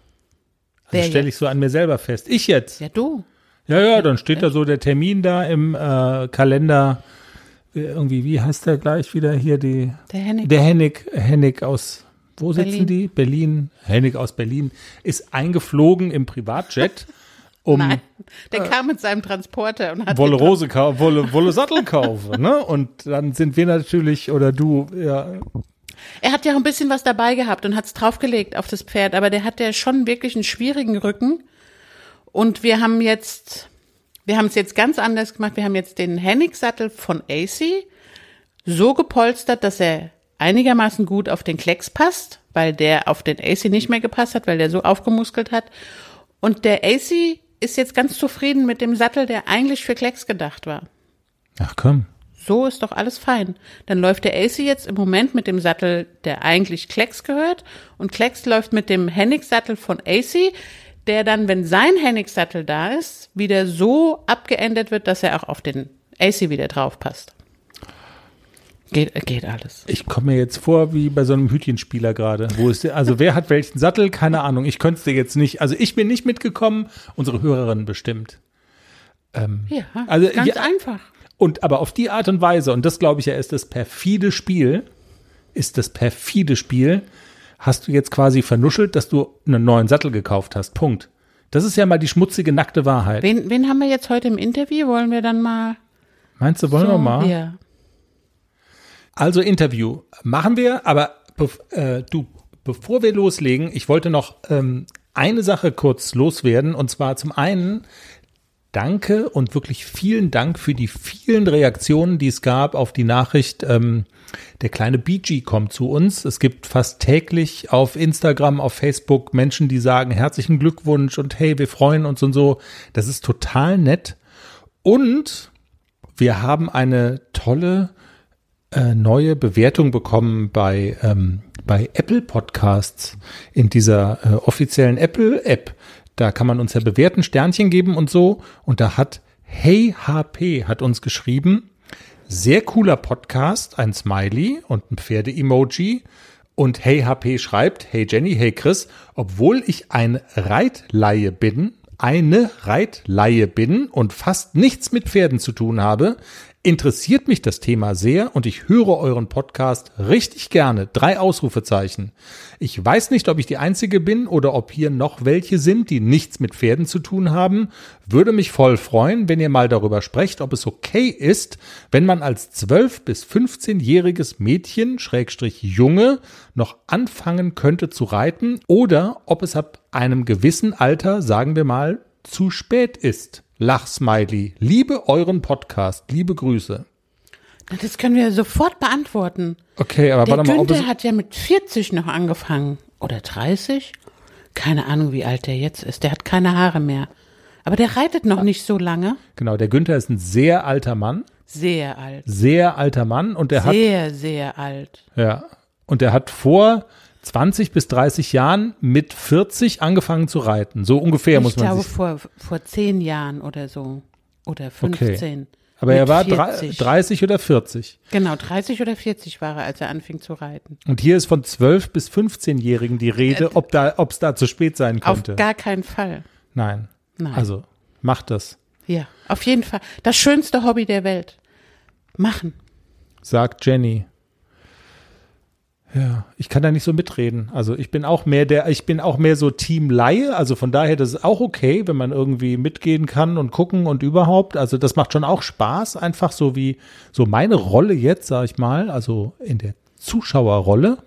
Also stelle ich so an mir selber fest. Ich jetzt. Ja, du. Ja, ja, dann steht da so der Termin da im äh, Kalender. Äh, Irgendwie, wie heißt der gleich wieder hier die? Der Henning. Der Hennig, Hennig aus, wo sitzen Berlin. die? Berlin. Hennig aus Berlin ist eingeflogen im Privatjet, um Nein, der kam mit seinem Transporter und hat Wolle Rose kaufen, Wolle, Wolle Sattel kaufen, ne? Und dann sind wir natürlich, oder du, ja, Er hat ja auch ein bisschen was dabei gehabt und hat es draufgelegt auf das Pferd, aber der hat ja schon wirklich einen schwierigen Rücken. Und wir haben jetzt, wir haben es jetzt ganz anders gemacht. Wir haben jetzt den Hennig-Sattel von AC so gepolstert, dass er einigermaßen gut auf den Klecks passt, weil der auf den AC nicht mehr gepasst hat, weil der so aufgemuskelt hat. Und der AC ist jetzt ganz zufrieden mit dem Sattel, der eigentlich für Klecks gedacht war. ach komm. So ist doch alles fein. Dann läuft der AC jetzt im Moment mit dem Sattel, der eigentlich Klecks gehört. Und Klecks läuft mit dem Hennig-Sattel von AC, der dann, wenn sein Hennig-Sattel da ist, wieder so abgeändert wird, dass er auch auf den AC wieder drauf passt. Geht, geht alles. Ich komme mir jetzt vor wie bei so einem Hütchenspieler gerade. Wo ist der, also wer hat welchen Sattel? Keine Ahnung. Ich könnte es dir jetzt nicht. Also ich bin nicht mitgekommen, unsere Hörerin bestimmt. Ja, Also, ganz ja- einfach. Und aber auf die Art und Weise, und das glaube ich ja ist das perfide Spiel, ist das perfide Spiel, hast du jetzt quasi vernuschelt, dass du einen neuen Sattel gekauft hast. Punkt. Das ist ja mal die schmutzige, nackte Wahrheit. Wen, wen haben wir jetzt heute im Interview? Wollen wir dann mal. Meinst du, wollen so, wir mal? Ja. Also Interview machen wir, aber äh, du, bevor wir loslegen, ich wollte noch ähm, eine Sache kurz loswerden und zwar zum einen danke und wirklich vielen Dank für die vielen Reaktionen, die es gab auf die Nachricht, ähm, der kleine BG kommt zu uns. Es gibt fast täglich auf Instagram, auf Facebook Menschen, die sagen herzlichen Glückwunsch und hey, wir freuen uns und so. Das ist total nett. Und wir haben eine tolle äh, neue Bewertung bekommen bei, ähm, bei Apple Podcasts in dieser äh, offiziellen Apple App. Da kann man uns ja bewerten, Sternchen geben und so. Und da hat Hey HP hat uns geschrieben, sehr cooler Podcast, ein Smiley und ein Pferde-Emoji. Und Hey HP schreibt, Hey Jenny, hey Chris, obwohl ich ein Reitlaie bin, eine Reitlaie bin und fast nichts mit Pferden zu tun habe, interessiert mich das Thema sehr und ich höre euren Podcast richtig gerne. Drei Ausrufezeichen. Ich weiß nicht, ob ich die Einzige bin oder ob hier noch welche sind, die nichts mit Pferden zu tun haben. Würde mich voll freuen, wenn ihr mal darüber sprecht, ob es okay ist, wenn man als 12- bis 15-jähriges Mädchen, Schrägstrich Junge, noch anfangen könnte zu reiten oder ob es ab einem gewissen Alter, sagen wir mal, zu spät ist. Lachsmiley. Liebe euren Podcast. Liebe Grüße. Das können wir sofort beantworten. Okay, aber Der warte mal, Günther hat ja mit 40 noch angefangen. Oder 30? Keine Ahnung, wie alt der jetzt ist. Der hat keine Haare mehr. Aber der reitet noch nicht so lange. genau, der Günther ist ein sehr alter Mann, Sehr alt. sehr alter Mann und der hat, Sehr, sehr alt. ja, und der hat vor 20 bis 30 Jahren mit 40 angefangen zu reiten. So ungefähr ich muss man glaube, sich. vor, vor zehn Jahren oder so. Oder 15. Aber Mit er war drei- 40. 30 oder 40. Genau, 30 oder 40 war er, als er anfing zu reiten. Und hier ist von 12 bis 15-Jährigen die Rede, ob da, ob es da zu spät sein Äh, Auf könnte. gar keinen Fall. Nein. Nein. Also, macht das. Ja, auf jeden Fall. Das schönste Hobby der Welt. Machen. Sagt Jenny. Ja, ich kann da nicht so mitreden. Also ich bin auch mehr der, ich bin auch mehr so Team Laie. Also von daher, das ist auch okay, wenn man irgendwie mitgehen kann und gucken und überhaupt. Also das macht schon auch Spaß, einfach so wie so meine Rolle jetzt, sag ich mal, also in der Zuschauerrolle.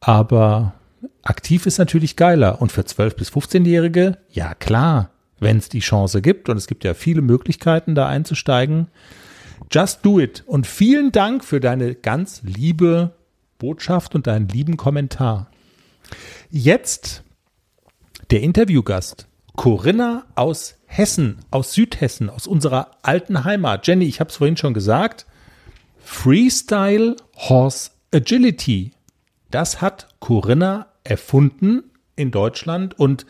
Aber aktiv ist natürlich geiler. Und für 12- bis 15-Jährige, ja klar, wenn es die Chance gibt. Und es gibt ja viele Möglichkeiten, da einzusteigen. Just do it. Und vielen Dank für deine ganz liebe Botschaft und deinen lieben Kommentar. Jetzt der Interviewgast. Corinna aus Hessen, aus Südhessen, aus unserer alten Heimat. Jenny, ich habe es vorhin schon gesagt. Freestyle Horse Agility. Das hat Corinna erfunden in Deutschland und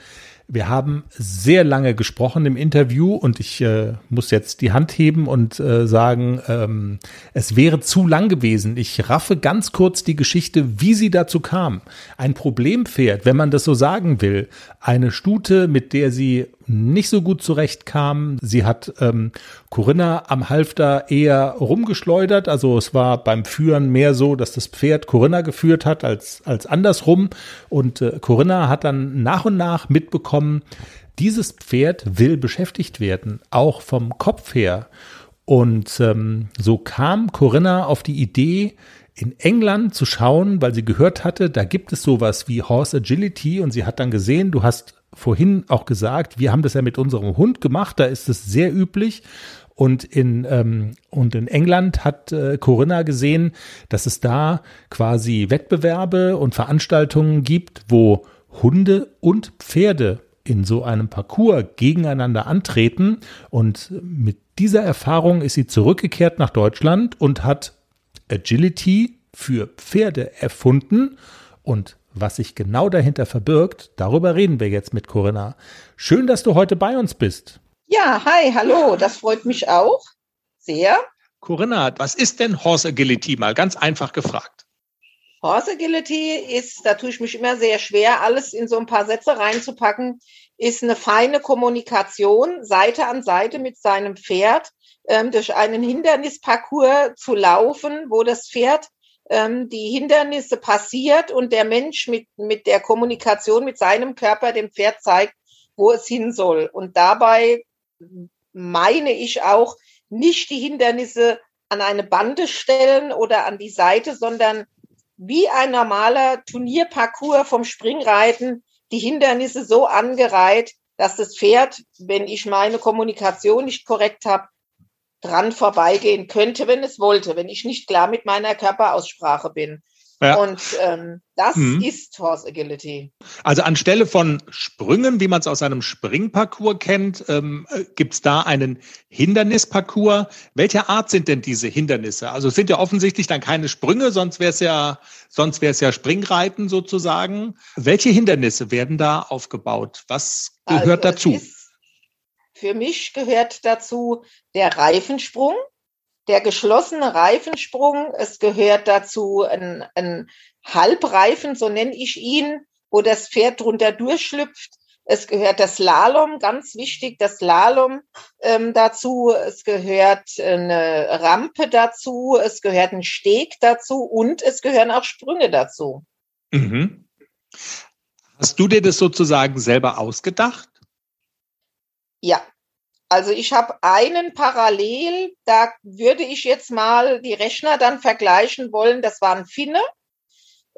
wir haben sehr lange gesprochen im Interview und ich äh, muss jetzt die Hand heben und äh, sagen, ähm, es wäre zu lang gewesen. Ich raffe ganz kurz die Geschichte, wie sie dazu kam. Ein Problempferd, wenn man das so sagen will. Eine Stute, mit der sie nicht so gut zurechtkam. Sie hat ähm, Corinna am Halfter eher rumgeschleudert. Also es war beim Führen mehr so, dass das Pferd Corinna geführt hat als, als andersrum. Und äh, Corinna hat dann nach und nach mitbekommen, dieses Pferd will beschäftigt werden, auch vom Kopf her. Und ähm, so kam Corinna auf die Idee, in England zu schauen, weil sie gehört hatte, da gibt es sowas wie Horse Agility und sie hat dann gesehen, du hast vorhin auch gesagt, wir haben das ja mit unserem Hund gemacht, da ist es sehr üblich. Und in, ähm, und in England hat äh, Corinna gesehen, dass es da quasi Wettbewerbe und Veranstaltungen gibt, wo Hunde und Pferde in so einem Parcours gegeneinander antreten. Und mit dieser Erfahrung ist sie zurückgekehrt nach Deutschland und hat Agility für Pferde erfunden und was sich genau dahinter verbirgt, darüber reden wir jetzt mit Corinna. Schön, dass du heute bei uns bist. Ja, hi, hallo, das freut mich auch sehr. Corinna, was ist denn Horse Agility? Mal ganz einfach gefragt. Horse Agility ist, da tue ich mich immer sehr schwer, alles in so ein paar Sätze reinzupacken, ist eine feine Kommunikation, Seite an Seite mit seinem Pferd, ähm, durch einen Hindernisparcours zu laufen, wo das Pferd ähm, die Hindernisse passiert und der Mensch mit, mit der Kommunikation mit seinem Körper dem Pferd zeigt, wo es hin soll. Und dabei meine ich auch nicht die Hindernisse an eine Bande stellen oder an die Seite, sondern wie ein normaler Turnierparcours vom Springreiten die Hindernisse so angereiht, dass das Pferd, wenn ich meine Kommunikation nicht korrekt habe, dran vorbeigehen könnte, wenn es wollte, wenn ich nicht klar mit meiner Körperaussprache bin. Ja. Und ähm, das mhm. ist Horse Agility. Also anstelle von Sprüngen, wie man es aus einem Springparcours kennt, ähm, äh, gibt es da einen Hindernisparcours. Welcher Art sind denn diese Hindernisse? Also es sind ja offensichtlich dann keine Sprünge, sonst wäre es ja, sonst wäre es ja Springreiten sozusagen. Welche Hindernisse werden da aufgebaut? Was gehört also dazu? Für mich gehört dazu der Reifensprung, der geschlossene Reifensprung. Es gehört dazu ein, ein Halbreifen, so nenne ich ihn, wo das Pferd drunter durchschlüpft. Es gehört das Slalom, ganz wichtig, das Slalom ähm, dazu. Es gehört eine Rampe dazu. Es gehört ein Steg dazu und es gehören auch Sprünge dazu. Mhm. Hast du dir das sozusagen selber ausgedacht? Ja, also ich habe einen parallel, da würde ich jetzt mal die Rechner dann vergleichen wollen. Das war ein Finne.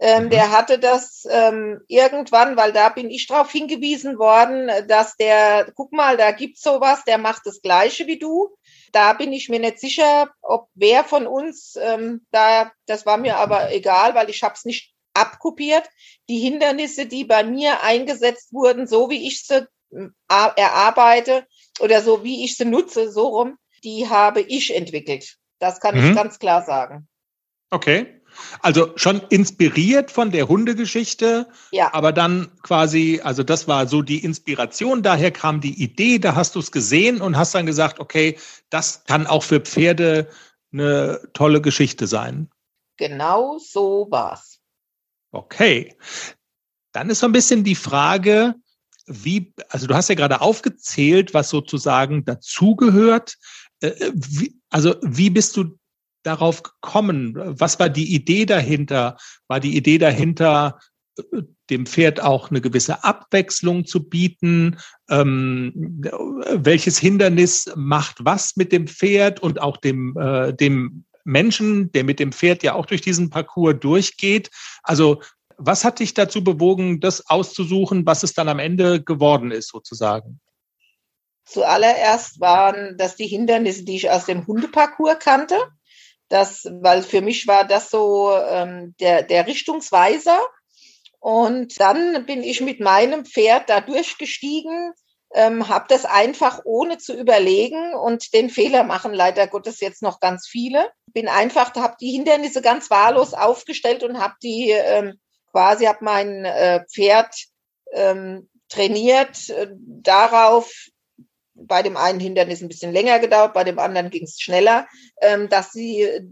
Ähm, mhm. Der hatte das ähm, irgendwann, weil da bin ich darauf hingewiesen worden, dass der, guck mal, da gibt's sowas, der macht das Gleiche wie du. Da bin ich mir nicht sicher, ob wer von uns ähm, da, das war mir aber egal, weil ich habe es nicht abkopiert. Die Hindernisse, die bei mir eingesetzt wurden, so wie ich sie erarbeite oder so wie ich sie nutze, so rum, die habe ich entwickelt. Das kann mhm. ich ganz klar sagen. Okay. Also schon inspiriert von der Hundegeschichte, ja. aber dann quasi, also das war so die Inspiration, daher kam die Idee, da hast du es gesehen und hast dann gesagt, okay, das kann auch für Pferde eine tolle Geschichte sein. Genau so war's. Okay. Dann ist so ein bisschen die Frage, wie, also du hast ja gerade aufgezählt, was sozusagen dazugehört. Äh, wie, also wie bist du darauf gekommen? Was war die Idee dahinter? War die Idee dahinter, dem Pferd auch eine gewisse Abwechslung zu bieten? Ähm, welches Hindernis macht was mit dem Pferd und auch dem, äh, dem Menschen, der mit dem Pferd ja auch durch diesen Parcours durchgeht? Also was hat dich dazu bewogen, das auszusuchen, was es dann am Ende geworden ist, sozusagen? Zuallererst waren das die Hindernisse, die ich aus dem Hundeparcours kannte. Das, weil für mich war das so ähm, der, der Richtungsweiser. Und dann bin ich mit meinem Pferd da durchgestiegen, ähm, habe das einfach ohne zu überlegen und den Fehler machen leider Gottes jetzt noch ganz viele. Bin einfach, habe die Hindernisse ganz wahllos aufgestellt und habe die ähm, quasi, habe mein äh, Pferd ähm, trainiert äh, darauf, bei dem einen Hindernis ein bisschen länger gedauert, bei dem anderen ging es schneller, ähm, dass sie äh,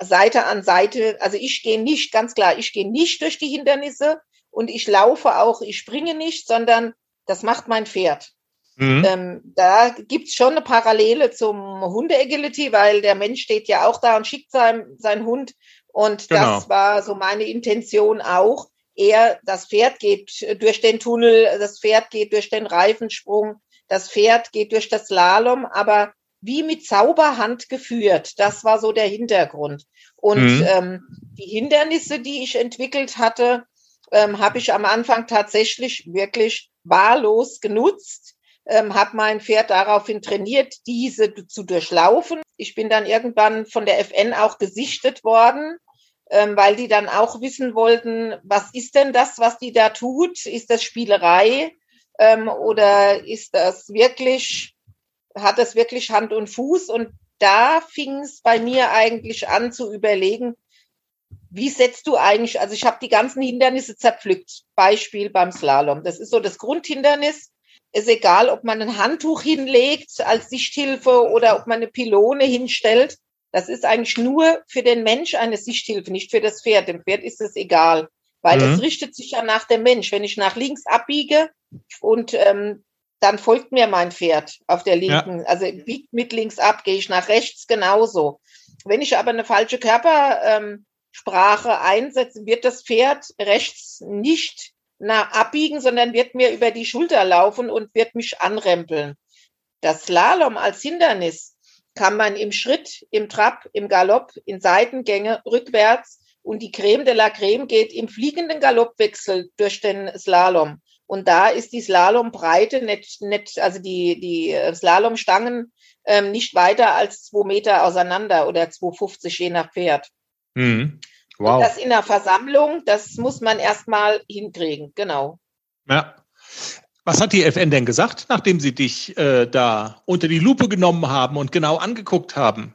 Seite an Seite, also ich gehe nicht, ganz klar, ich gehe nicht durch die Hindernisse und ich laufe auch, ich springe nicht, sondern das macht mein Pferd. Mhm. Ähm, da gibt's schon eine Parallele zum Hunde-Agility, weil der Mensch steht ja auch da und schickt sein, seinen Hund. Und genau. das war so meine Intention auch. Er, das Pferd geht durch den Tunnel, das Pferd geht durch den Reifensprung, das Pferd geht durch das Slalom, aber wie mit Zauberhand geführt. Das war so der Hintergrund. Und mhm. ähm, die Hindernisse, die ich entwickelt hatte, ähm, habe ich am Anfang tatsächlich wirklich wahllos genutzt, ähm, habe mein Pferd daraufhin trainiert, diese zu durchlaufen. Ich bin dann irgendwann von der FN auch gesichtet worden, weil die dann auch wissen wollten, was ist denn das, was die da tut? Ist das Spielerei? ähm, oder ist das wirklich, hat das wirklich Hand und Fuß? Und da fing es bei mir eigentlich an zu überlegen, wie setzt du eigentlich, also ich habe die ganzen Hindernisse zerpflückt. Beispiel beim Slalom. Das ist so das Grundhindernis. Ist egal, ob man ein Handtuch hinlegt als Sichthilfe oder ob man eine Pylone hinstellt. Das ist eigentlich nur für den Mensch eine Sichthilfe, nicht für das Pferd. Dem Pferd ist es egal, weil mhm. es richtet sich ja nach dem Mensch. Wenn ich nach links abbiege, und ähm, dann folgt mir mein Pferd auf der linken, ja. also biegt mit links ab, gehe ich nach rechts genauso. Wenn ich aber eine falsche Körpersprache ähm, einsetze, wird das Pferd rechts nicht nach abbiegen, sondern wird mir über die Schulter laufen und wird mich anrempeln. Das Slalom als Hindernis kann man im Schritt, im Trab, im Galopp, in Seitengänge, rückwärts und die Creme de la Creme geht im fliegenden Galoppwechsel durch den Slalom. Und da ist die Slalombreite nicht, nicht also die, die Slalomstangen ähm, nicht weiter als zwei Meter auseinander oder 2,50 je nach Pferd. Mhm. Wow. Und das in der Versammlung, das muss man erstmal hinkriegen, genau. Ja. Was hat die FN denn gesagt, nachdem sie dich äh, da unter die Lupe genommen haben und genau angeguckt haben?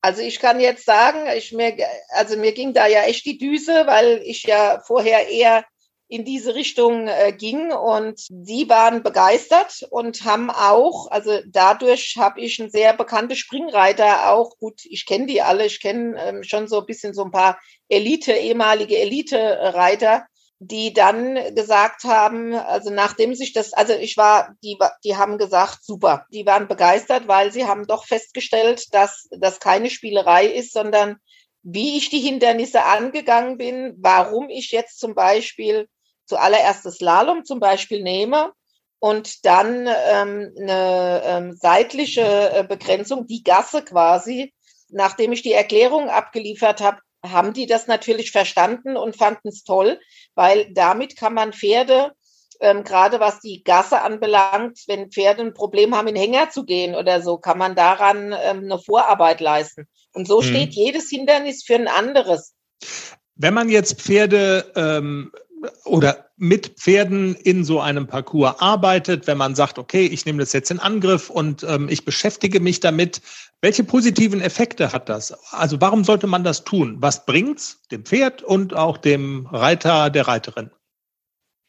Also ich kann jetzt sagen, ich mir, also mir ging da ja echt die Düse, weil ich ja vorher eher in diese Richtung äh, ging und sie waren begeistert und haben auch, also dadurch habe ich einen sehr bekannte Springreiter auch, gut, ich kenne die alle, ich kenne ähm, schon so ein bisschen so ein paar Elite, ehemalige Elite-Reiter, die dann gesagt haben, also nachdem sich das, also ich war, die, die haben gesagt, super, die waren begeistert, weil sie haben doch festgestellt, dass das keine Spielerei ist, sondern wie ich die Hindernisse angegangen bin, warum ich jetzt zum Beispiel zuallererst das Slalom zum Beispiel nehme und dann ähm, eine ähm, seitliche äh, Begrenzung, die Gasse quasi, nachdem ich die Erklärung abgeliefert habe, haben die das natürlich verstanden und fanden es toll, weil damit kann man Pferde, ähm, gerade was die Gasse anbelangt, wenn Pferde ein Problem haben, in Hänger zu gehen oder so, kann man daran ähm, eine Vorarbeit leisten. Und so mhm. steht jedes Hindernis für ein anderes. Wenn man jetzt Pferde ähm, oder mit Pferden in so einem Parcours arbeitet, wenn man sagt, okay, ich nehme das jetzt in Angriff und ähm, ich beschäftige mich damit, welche positiven Effekte hat das? Also warum sollte man das tun? Was bringt's dem Pferd und auch dem Reiter, der Reiterin?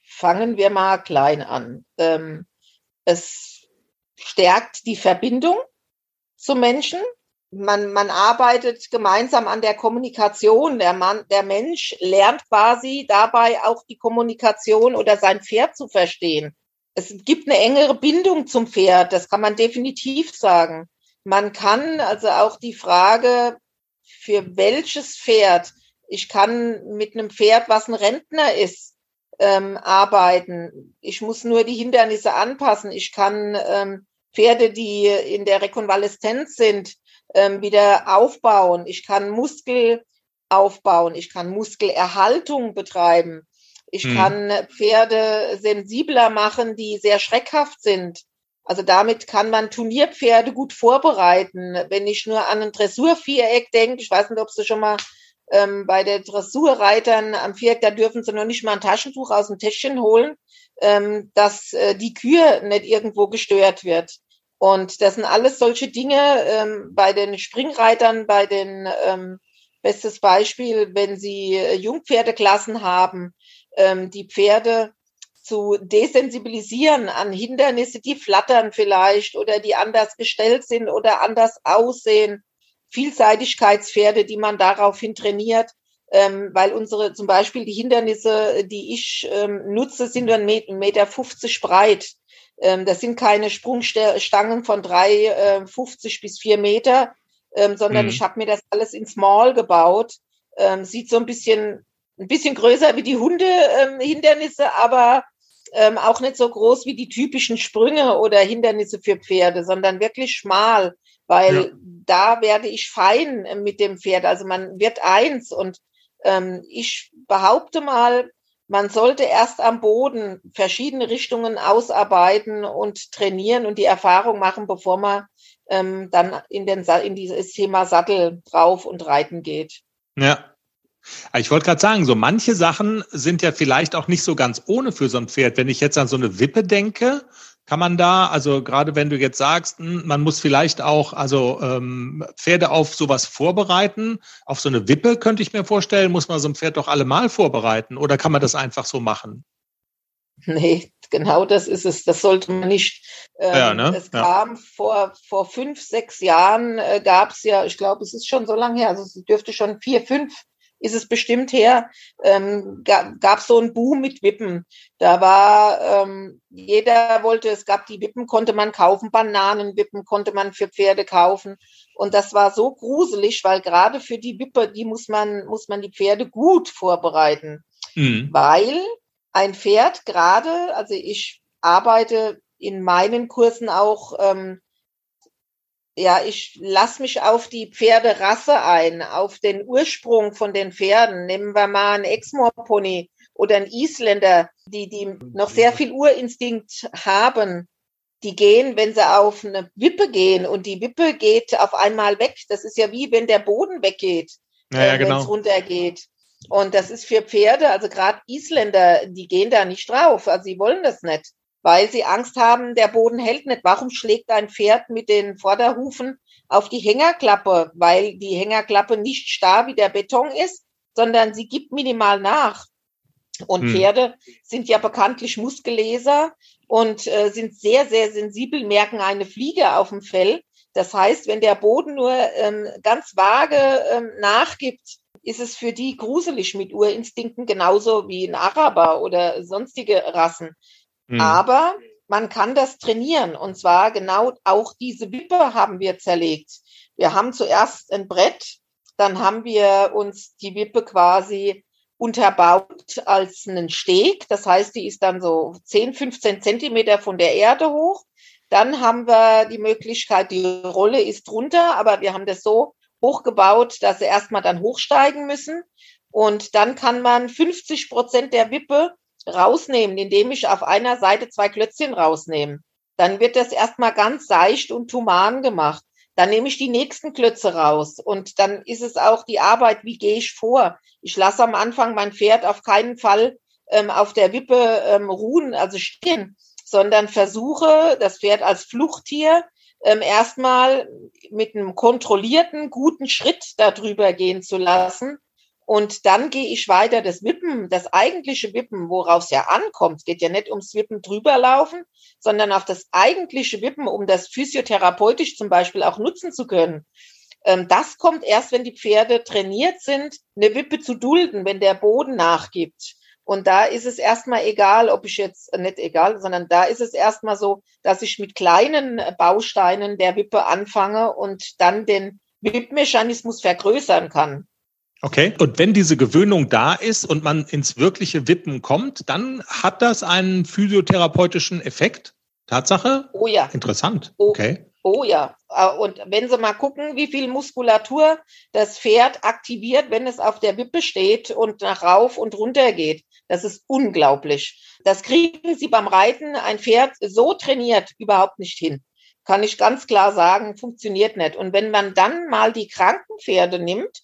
Fangen wir mal klein an. Ähm, es stärkt die Verbindung zum Menschen man, man arbeitet gemeinsam an der Kommunikation. Der Mann, der Mensch lernt quasi dabei auch die Kommunikation oder sein Pferd zu verstehen. Es gibt eine engere Bindung zum Pferd, das kann man definitiv sagen. Man kann also auch die Frage, für welches Pferd. Ich kann mit einem Pferd, was ein Rentner ist, ähm, arbeiten. Ich muss nur die Hindernisse anpassen. Ich kann ähm, Pferde, die in der Rekonvaleszenz sind, ähm, wieder aufbauen. Ich kann Muskel aufbauen. Ich kann Muskelerhaltung betreiben. Ich hm. kann Pferde sensibler machen, die sehr schreckhaft sind. Also damit kann man Turnierpferde gut vorbereiten. Wenn ich nur an ein Dressurviereck denke, ich weiß nicht, ob Sie schon mal ähm, bei den Dressurreitern am Viereck, da dürfen sie noch nicht mal ein Taschentuch aus dem Täschchen holen, ähm, dass äh, die Kühe nicht irgendwo gestört wird. Und das sind alles solche Dinge ähm, bei den Springreitern, bei den ähm, bestes Beispiel, wenn sie äh, Jungpferdeklassen haben, ähm, die Pferde zu desensibilisieren an Hindernisse, die flattern vielleicht oder die anders gestellt sind oder anders aussehen. Vielseitigkeitspferde, die man daraufhin trainiert, ähm, weil unsere zum Beispiel die Hindernisse, die ich ähm, nutze, sind nur ein Meter 50 breit. Ähm, das sind keine Sprungstangen von drei äh, 50 bis vier Meter, ähm, sondern mhm. ich habe mir das alles in Small gebaut. Ähm, sieht so ein bisschen ein bisschen größer wie die Hunde ähm, aber ähm, auch nicht so groß wie die typischen Sprünge oder Hindernisse für Pferde, sondern wirklich schmal, weil ja. da werde ich fein mit dem Pferd. Also man wird eins und ähm, ich behaupte mal, man sollte erst am Boden verschiedene Richtungen ausarbeiten und trainieren und die Erfahrung machen, bevor man ähm, dann in, den, in dieses Thema Sattel drauf und reiten geht. Ja, ich wollte gerade sagen, so manche Sachen sind ja vielleicht auch nicht so ganz ohne für so ein Pferd. Wenn ich jetzt an so eine Wippe denke, kann man da, also gerade wenn du jetzt sagst, hm, man muss vielleicht auch also ähm, Pferde auf sowas vorbereiten, auf so eine Wippe könnte ich mir vorstellen, muss man so ein Pferd doch allemal vorbereiten oder kann man das einfach so machen? Nee, genau das ist es. Das sollte man nicht. Ähm, ja, ne? Es kam ja. vor, vor fünf, sechs Jahren, äh, gab es ja, ich glaube, es ist schon so lange her, also es dürfte schon vier, fünf ist es bestimmt her, ähm, gab es so einen Boom mit Wippen. Da war, ähm, jeder wollte, es gab die Wippen, konnte man kaufen, Bananenwippen konnte man für Pferde kaufen. Und das war so gruselig, weil gerade für die Wippe, die muss man, muss man die Pferde gut vorbereiten. Mhm. Weil ein Pferd gerade, also ich arbeite in meinen Kursen auch ähm, ja, ich lasse mich auf die Pferderasse ein, auf den Ursprung von den Pferden. Nehmen wir mal einen Exmoor-Pony oder einen Isländer, die, die noch sehr viel Urinstinkt haben. Die gehen, wenn sie auf eine Wippe gehen und die Wippe geht auf einmal weg. Das ist ja wie wenn der Boden weggeht, ja, ja, äh, genau. wenn es runtergeht. Und das ist für Pferde, also gerade Isländer, die gehen da nicht drauf. Also sie wollen das nicht weil sie Angst haben, der Boden hält nicht. Warum schlägt ein Pferd mit den Vorderhufen auf die Hängerklappe? Weil die Hängerklappe nicht starr wie der Beton ist, sondern sie gibt minimal nach. Und hm. Pferde sind ja bekanntlich Muskelleser und äh, sind sehr, sehr sensibel, merken eine Fliege auf dem Fell. Das heißt, wenn der Boden nur ähm, ganz vage ähm, nachgibt, ist es für die gruselig mit Urinstinkten genauso wie ein Araber oder sonstige Rassen. Mhm. Aber man kann das trainieren. Und zwar genau auch diese Wippe haben wir zerlegt. Wir haben zuerst ein Brett, dann haben wir uns die Wippe quasi unterbaut als einen Steg. Das heißt, die ist dann so 10, 15 Zentimeter von der Erde hoch. Dann haben wir die Möglichkeit, die Rolle ist drunter, aber wir haben das so hochgebaut, dass sie erstmal dann hochsteigen müssen. Und dann kann man 50 Prozent der Wippe rausnehmen, indem ich auf einer Seite zwei Klötzchen rausnehme. Dann wird das erstmal ganz seicht und human gemacht. Dann nehme ich die nächsten Klötze raus und dann ist es auch die Arbeit, wie gehe ich vor. Ich lasse am Anfang mein Pferd auf keinen Fall ähm, auf der Wippe ähm, ruhen, also stehen, sondern versuche das Pferd als Fluchttier ähm, erstmal mit einem kontrollierten, guten Schritt darüber gehen zu lassen und dann gehe ich weiter das Wippen, das eigentliche Wippen, worauf es ja ankommt, geht ja nicht ums Wippen drüber laufen, sondern auf das eigentliche Wippen, um das physiotherapeutisch zum Beispiel auch nutzen zu können. Ähm, das kommt erst, wenn die Pferde trainiert sind, eine Wippe zu dulden, wenn der Boden nachgibt. Und da ist es erstmal egal, ob ich jetzt, äh, nicht egal, sondern da ist es erstmal so, dass ich mit kleinen Bausteinen der Wippe anfange und dann den WIP-Mechanismus vergrößern kann. Okay. Und wenn diese Gewöhnung da ist und man ins wirkliche Wippen kommt, dann hat das einen physiotherapeutischen Effekt? Tatsache? Oh ja. Interessant. Oh, okay. Oh ja. Äh, und wenn Sie mal gucken, wie viel Muskulatur das Pferd aktiviert, wenn es auf der Wippe steht und nach rauf und runter geht. Das ist unglaublich. Das kriegen Sie beim Reiten ein Pferd so trainiert überhaupt nicht hin. Kann ich ganz klar sagen, funktioniert nicht. Und wenn man dann mal die kranken Pferde nimmt,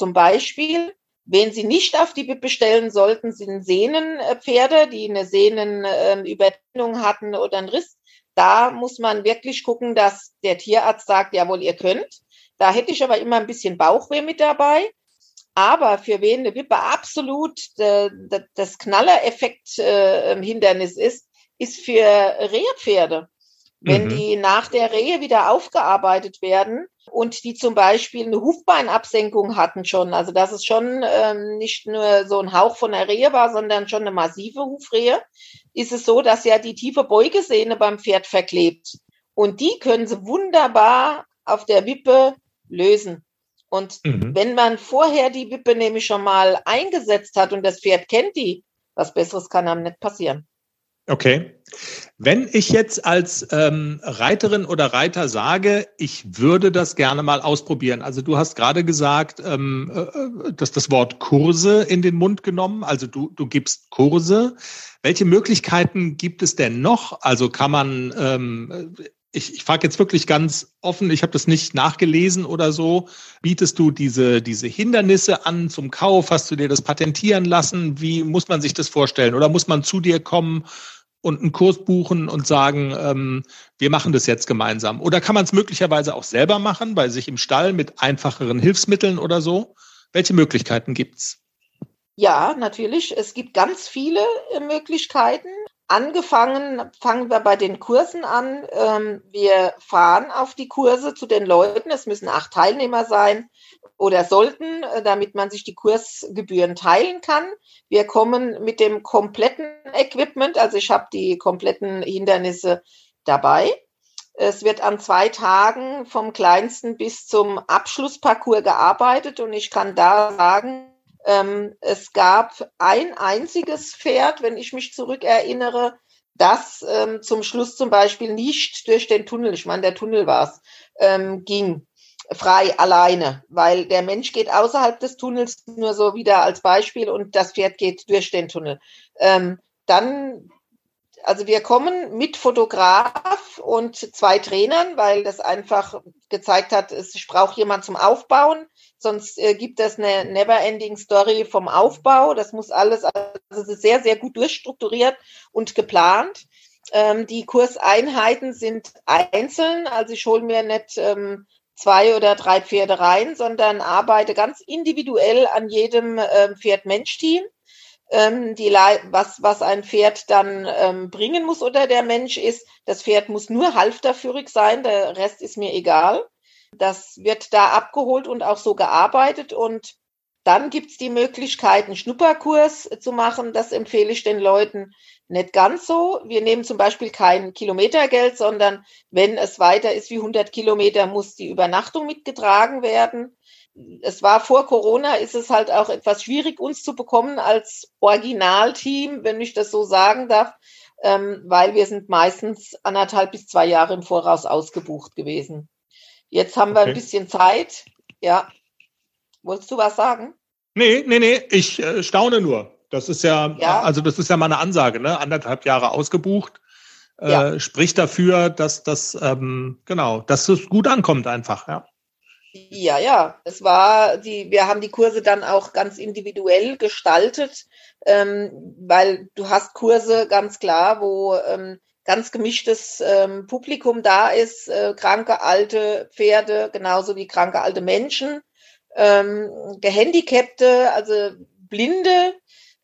zum Beispiel, wen Sie nicht auf die Wippe stellen sollten, sind Sehnenpferde, die eine Sehnenüberdehnung hatten oder einen Riss. Da muss man wirklich gucken, dass der Tierarzt sagt, jawohl, ihr könnt. Da hätte ich aber immer ein bisschen Bauchweh mit dabei. Aber für wen eine Wippe absolut äh, das Knallereffekt-Hindernis äh, ist, ist für Rehpferde. Wenn mhm. die nach der Rehe wieder aufgearbeitet werden, und die zum Beispiel eine Hufbeinabsenkung hatten schon. Also dass es schon ähm, nicht nur so ein Hauch von der Rehe war, sondern schon eine massive Hufrehe, ist es so, dass ja die tiefe Beugesehne beim Pferd verklebt. Und die können sie wunderbar auf der Wippe lösen. Und mhm. wenn man vorher die Wippe nämlich schon mal eingesetzt hat und das Pferd kennt die, was Besseres kann einem nicht passieren. Okay. Wenn ich jetzt als ähm, Reiterin oder Reiter sage, ich würde das gerne mal ausprobieren. Also du hast gerade gesagt, ähm, äh, dass das Wort Kurse in den Mund genommen. Also du, du gibst Kurse. Welche Möglichkeiten gibt es denn noch? Also kann man, ähm, ich, ich frage jetzt wirklich ganz offen, ich habe das nicht nachgelesen oder so. Bietest du diese, diese Hindernisse an zum Kauf? Hast du dir das patentieren lassen? Wie muss man sich das vorstellen? Oder muss man zu dir kommen? Und einen Kurs buchen und sagen, ähm, wir machen das jetzt gemeinsam? Oder kann man es möglicherweise auch selber machen, bei sich im Stall mit einfacheren Hilfsmitteln oder so? Welche Möglichkeiten gibt's? Ja, natürlich. Es gibt ganz viele äh, Möglichkeiten. Angefangen fangen wir bei den Kursen an. Ähm, wir fahren auf die Kurse zu den Leuten. Es müssen acht Teilnehmer sein oder sollten, äh, damit man sich die Kursgebühren teilen kann. Wir kommen mit dem kompletten Equipment, also ich habe die kompletten Hindernisse dabei. Es wird an zwei Tagen vom kleinsten bis zum Abschlussparcours gearbeitet und ich kann da sagen, ähm, es gab ein einziges Pferd, wenn ich mich zurückerinnere, das ähm, zum Schluss zum Beispiel nicht durch den Tunnel, ich meine, der Tunnel war es, ähm, ging frei alleine, weil der Mensch geht außerhalb des Tunnels nur so wieder als Beispiel und das Pferd geht durch den Tunnel. Ähm, dann, also wir kommen mit Fotograf und zwei Trainern, weil das einfach gezeigt hat, ich brauche jemand zum Aufbauen, sonst äh, gibt es eine never-ending Story vom Aufbau. Das muss alles, also es ist sehr, sehr gut durchstrukturiert und geplant. Ähm, die Kurseinheiten sind einzeln, also ich hole mir nicht ähm, zwei oder drei Pferde rein, sondern arbeite ganz individuell an jedem äh, Pferd-Mensch-Team. Ähm, die, was, was ein Pferd dann ähm, bringen muss oder der Mensch ist, das Pferd muss nur halfterführig sein, der Rest ist mir egal. Das wird da abgeholt und auch so gearbeitet und dann gibt's die Möglichkeit, einen Schnupperkurs zu machen. Das empfehle ich den Leuten nicht ganz so. Wir nehmen zum Beispiel kein Kilometergeld, sondern wenn es weiter ist wie 100 Kilometer, muss die Übernachtung mitgetragen werden. Es war vor Corona, ist es halt auch etwas schwierig, uns zu bekommen als Originalteam, wenn ich das so sagen darf, ähm, weil wir sind meistens anderthalb bis zwei Jahre im Voraus ausgebucht gewesen. Jetzt haben wir okay. ein bisschen Zeit. Ja. Wolltest du was sagen? Nee, nee, nee, ich äh, staune nur. Das ist ja, ja, also das ist ja mal eine Ansage, ne? Anderthalb Jahre ausgebucht. Äh, ja. Spricht dafür, dass das, ähm, genau, dass es gut ankommt einfach, ja. Ja, ja, es war die, wir haben die Kurse dann auch ganz individuell gestaltet, ähm, weil du hast Kurse ganz klar, wo ähm, ganz gemischtes ähm, Publikum da ist, äh, kranke alte Pferde, genauso wie kranke alte Menschen, ähm, Gehandicapte, also Blinde,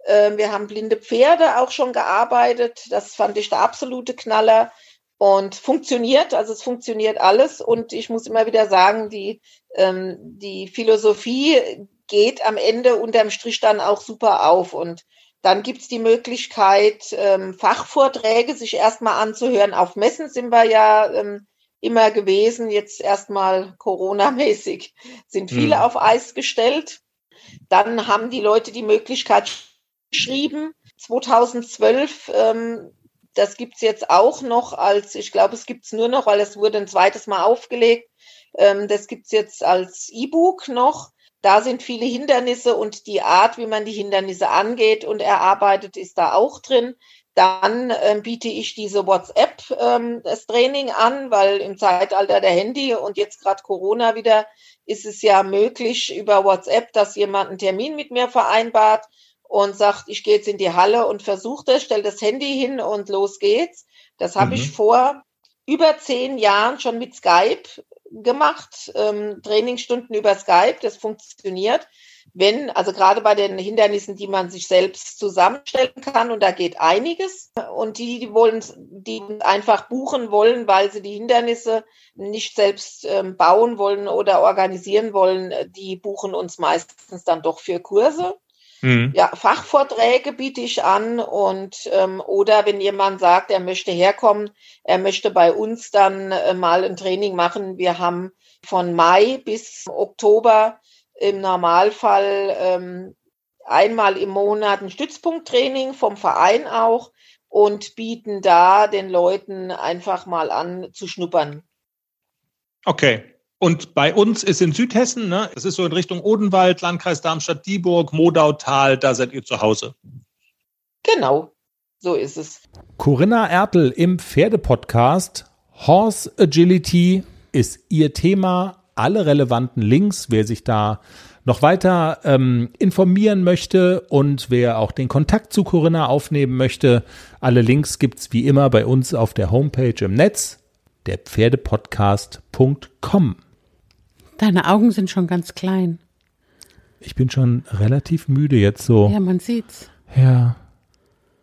ähm, wir haben blinde Pferde auch schon gearbeitet. Das fand ich der absolute Knaller und funktioniert. Also es funktioniert alles. Und ich muss immer wieder sagen, die, ähm, die Philosophie geht am Ende unterm Strich dann auch super auf. Und dann gibt's die Möglichkeit, ähm, Fachvorträge sich erstmal anzuhören. Auf Messen sind wir ja ähm, immer gewesen. Jetzt erstmal Corona-mäßig sind viele Hm. auf Eis gestellt. Dann haben die Leute die Möglichkeit geschrieben. 2012, ähm, das gibt's jetzt auch noch als, ich glaube, es gibt's nur noch, weil es wurde ein zweites Mal aufgelegt. Ähm, das gibt's jetzt als E-Book noch. Da sind viele Hindernisse und die Art, wie man die Hindernisse angeht und erarbeitet, ist da auch drin. Dann ähm, biete ich diese WhatsApp ähm, das Training an, weil im Zeitalter der Handy und jetzt gerade Corona wieder ist es ja möglich über WhatsApp, dass jemand einen Termin mit mir vereinbart und sagt, ich gehe jetzt in die Halle und versuche das, stell das Handy hin und los geht's. Das habe Mhm. ich vor über zehn Jahren schon mit Skype gemacht, ähm, Trainingsstunden über Skype, das funktioniert. Wenn, also gerade bei den Hindernissen, die man sich selbst zusammenstellen kann, und da geht einiges. Und die, die wollen, die einfach buchen wollen, weil sie die Hindernisse nicht selbst ähm, bauen wollen oder organisieren wollen, die buchen uns meistens dann doch für Kurse. Mhm. Ja, Fachvorträge biete ich an und ähm, oder wenn jemand sagt, er möchte herkommen, er möchte bei uns dann äh, mal ein Training machen. Wir haben von Mai bis Oktober im Normalfall ähm, einmal im Monat ein Stützpunkttraining vom Verein auch und bieten da den Leuten einfach mal an zu schnuppern. Okay. Und bei uns ist in Südhessen, ne, es ist so in Richtung Odenwald, Landkreis Darmstadt-Dieburg, Modautal, da seid ihr zu Hause. Genau, so ist es. Corinna Ertel im Pferdepodcast Horse Agility ist ihr Thema. Alle relevanten Links, wer sich da noch weiter ähm, informieren möchte und wer auch den Kontakt zu Corinna aufnehmen möchte, alle Links gibt's wie immer bei uns auf der Homepage im Netz, der Pferdepodcast.com. Deine Augen sind schon ganz klein. Ich bin schon relativ müde jetzt so. Ja, man sieht's. Ja.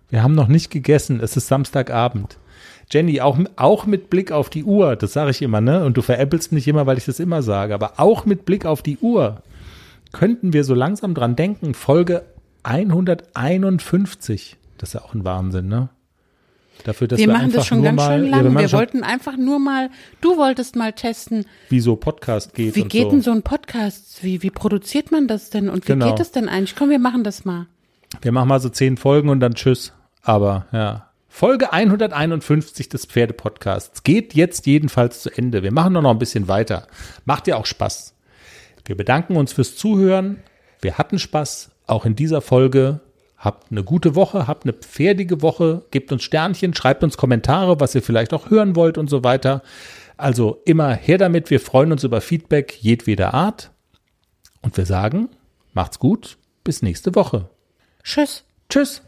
Wir haben noch nicht gegessen. Es ist Samstagabend. Jenny, auch, auch mit Blick auf die Uhr, das sage ich immer, ne? Und du veräppelst mich immer, weil ich das immer sage, aber auch mit Blick auf die Uhr könnten wir so langsam dran denken, Folge 151. Das ist ja auch ein Wahnsinn, ne? Dafür, dass wir wir, machen das schon ganz mal, schön lange. wir wollten einfach nur mal, du wolltest mal testen, wie so Podcast geht wie geht so. denn so ein Podcast? Wie, wie produziert man das denn? Und wie Genau. geht das denn eigentlich? Komm, wir machen das mal. Wir machen mal so zehn Folgen und dann tschüss. Aber ja. Folge 151 des Pferdepodcasts geht jetzt jedenfalls zu Ende. Wir machen nur noch ein bisschen weiter. Macht ja auch Spaß. Wir bedanken uns fürs Zuhören. Wir hatten Spaß, auch in dieser Folge. Habt eine gute Woche, habt eine pferdige Woche, gebt uns Sternchen, schreibt uns Kommentare, was ihr vielleicht auch hören wollt und so weiter. Also immer her damit. Wir freuen uns über Feedback jedweder Art. Und wir sagen, macht's gut, bis nächste Woche. Tschüss. Tschüss.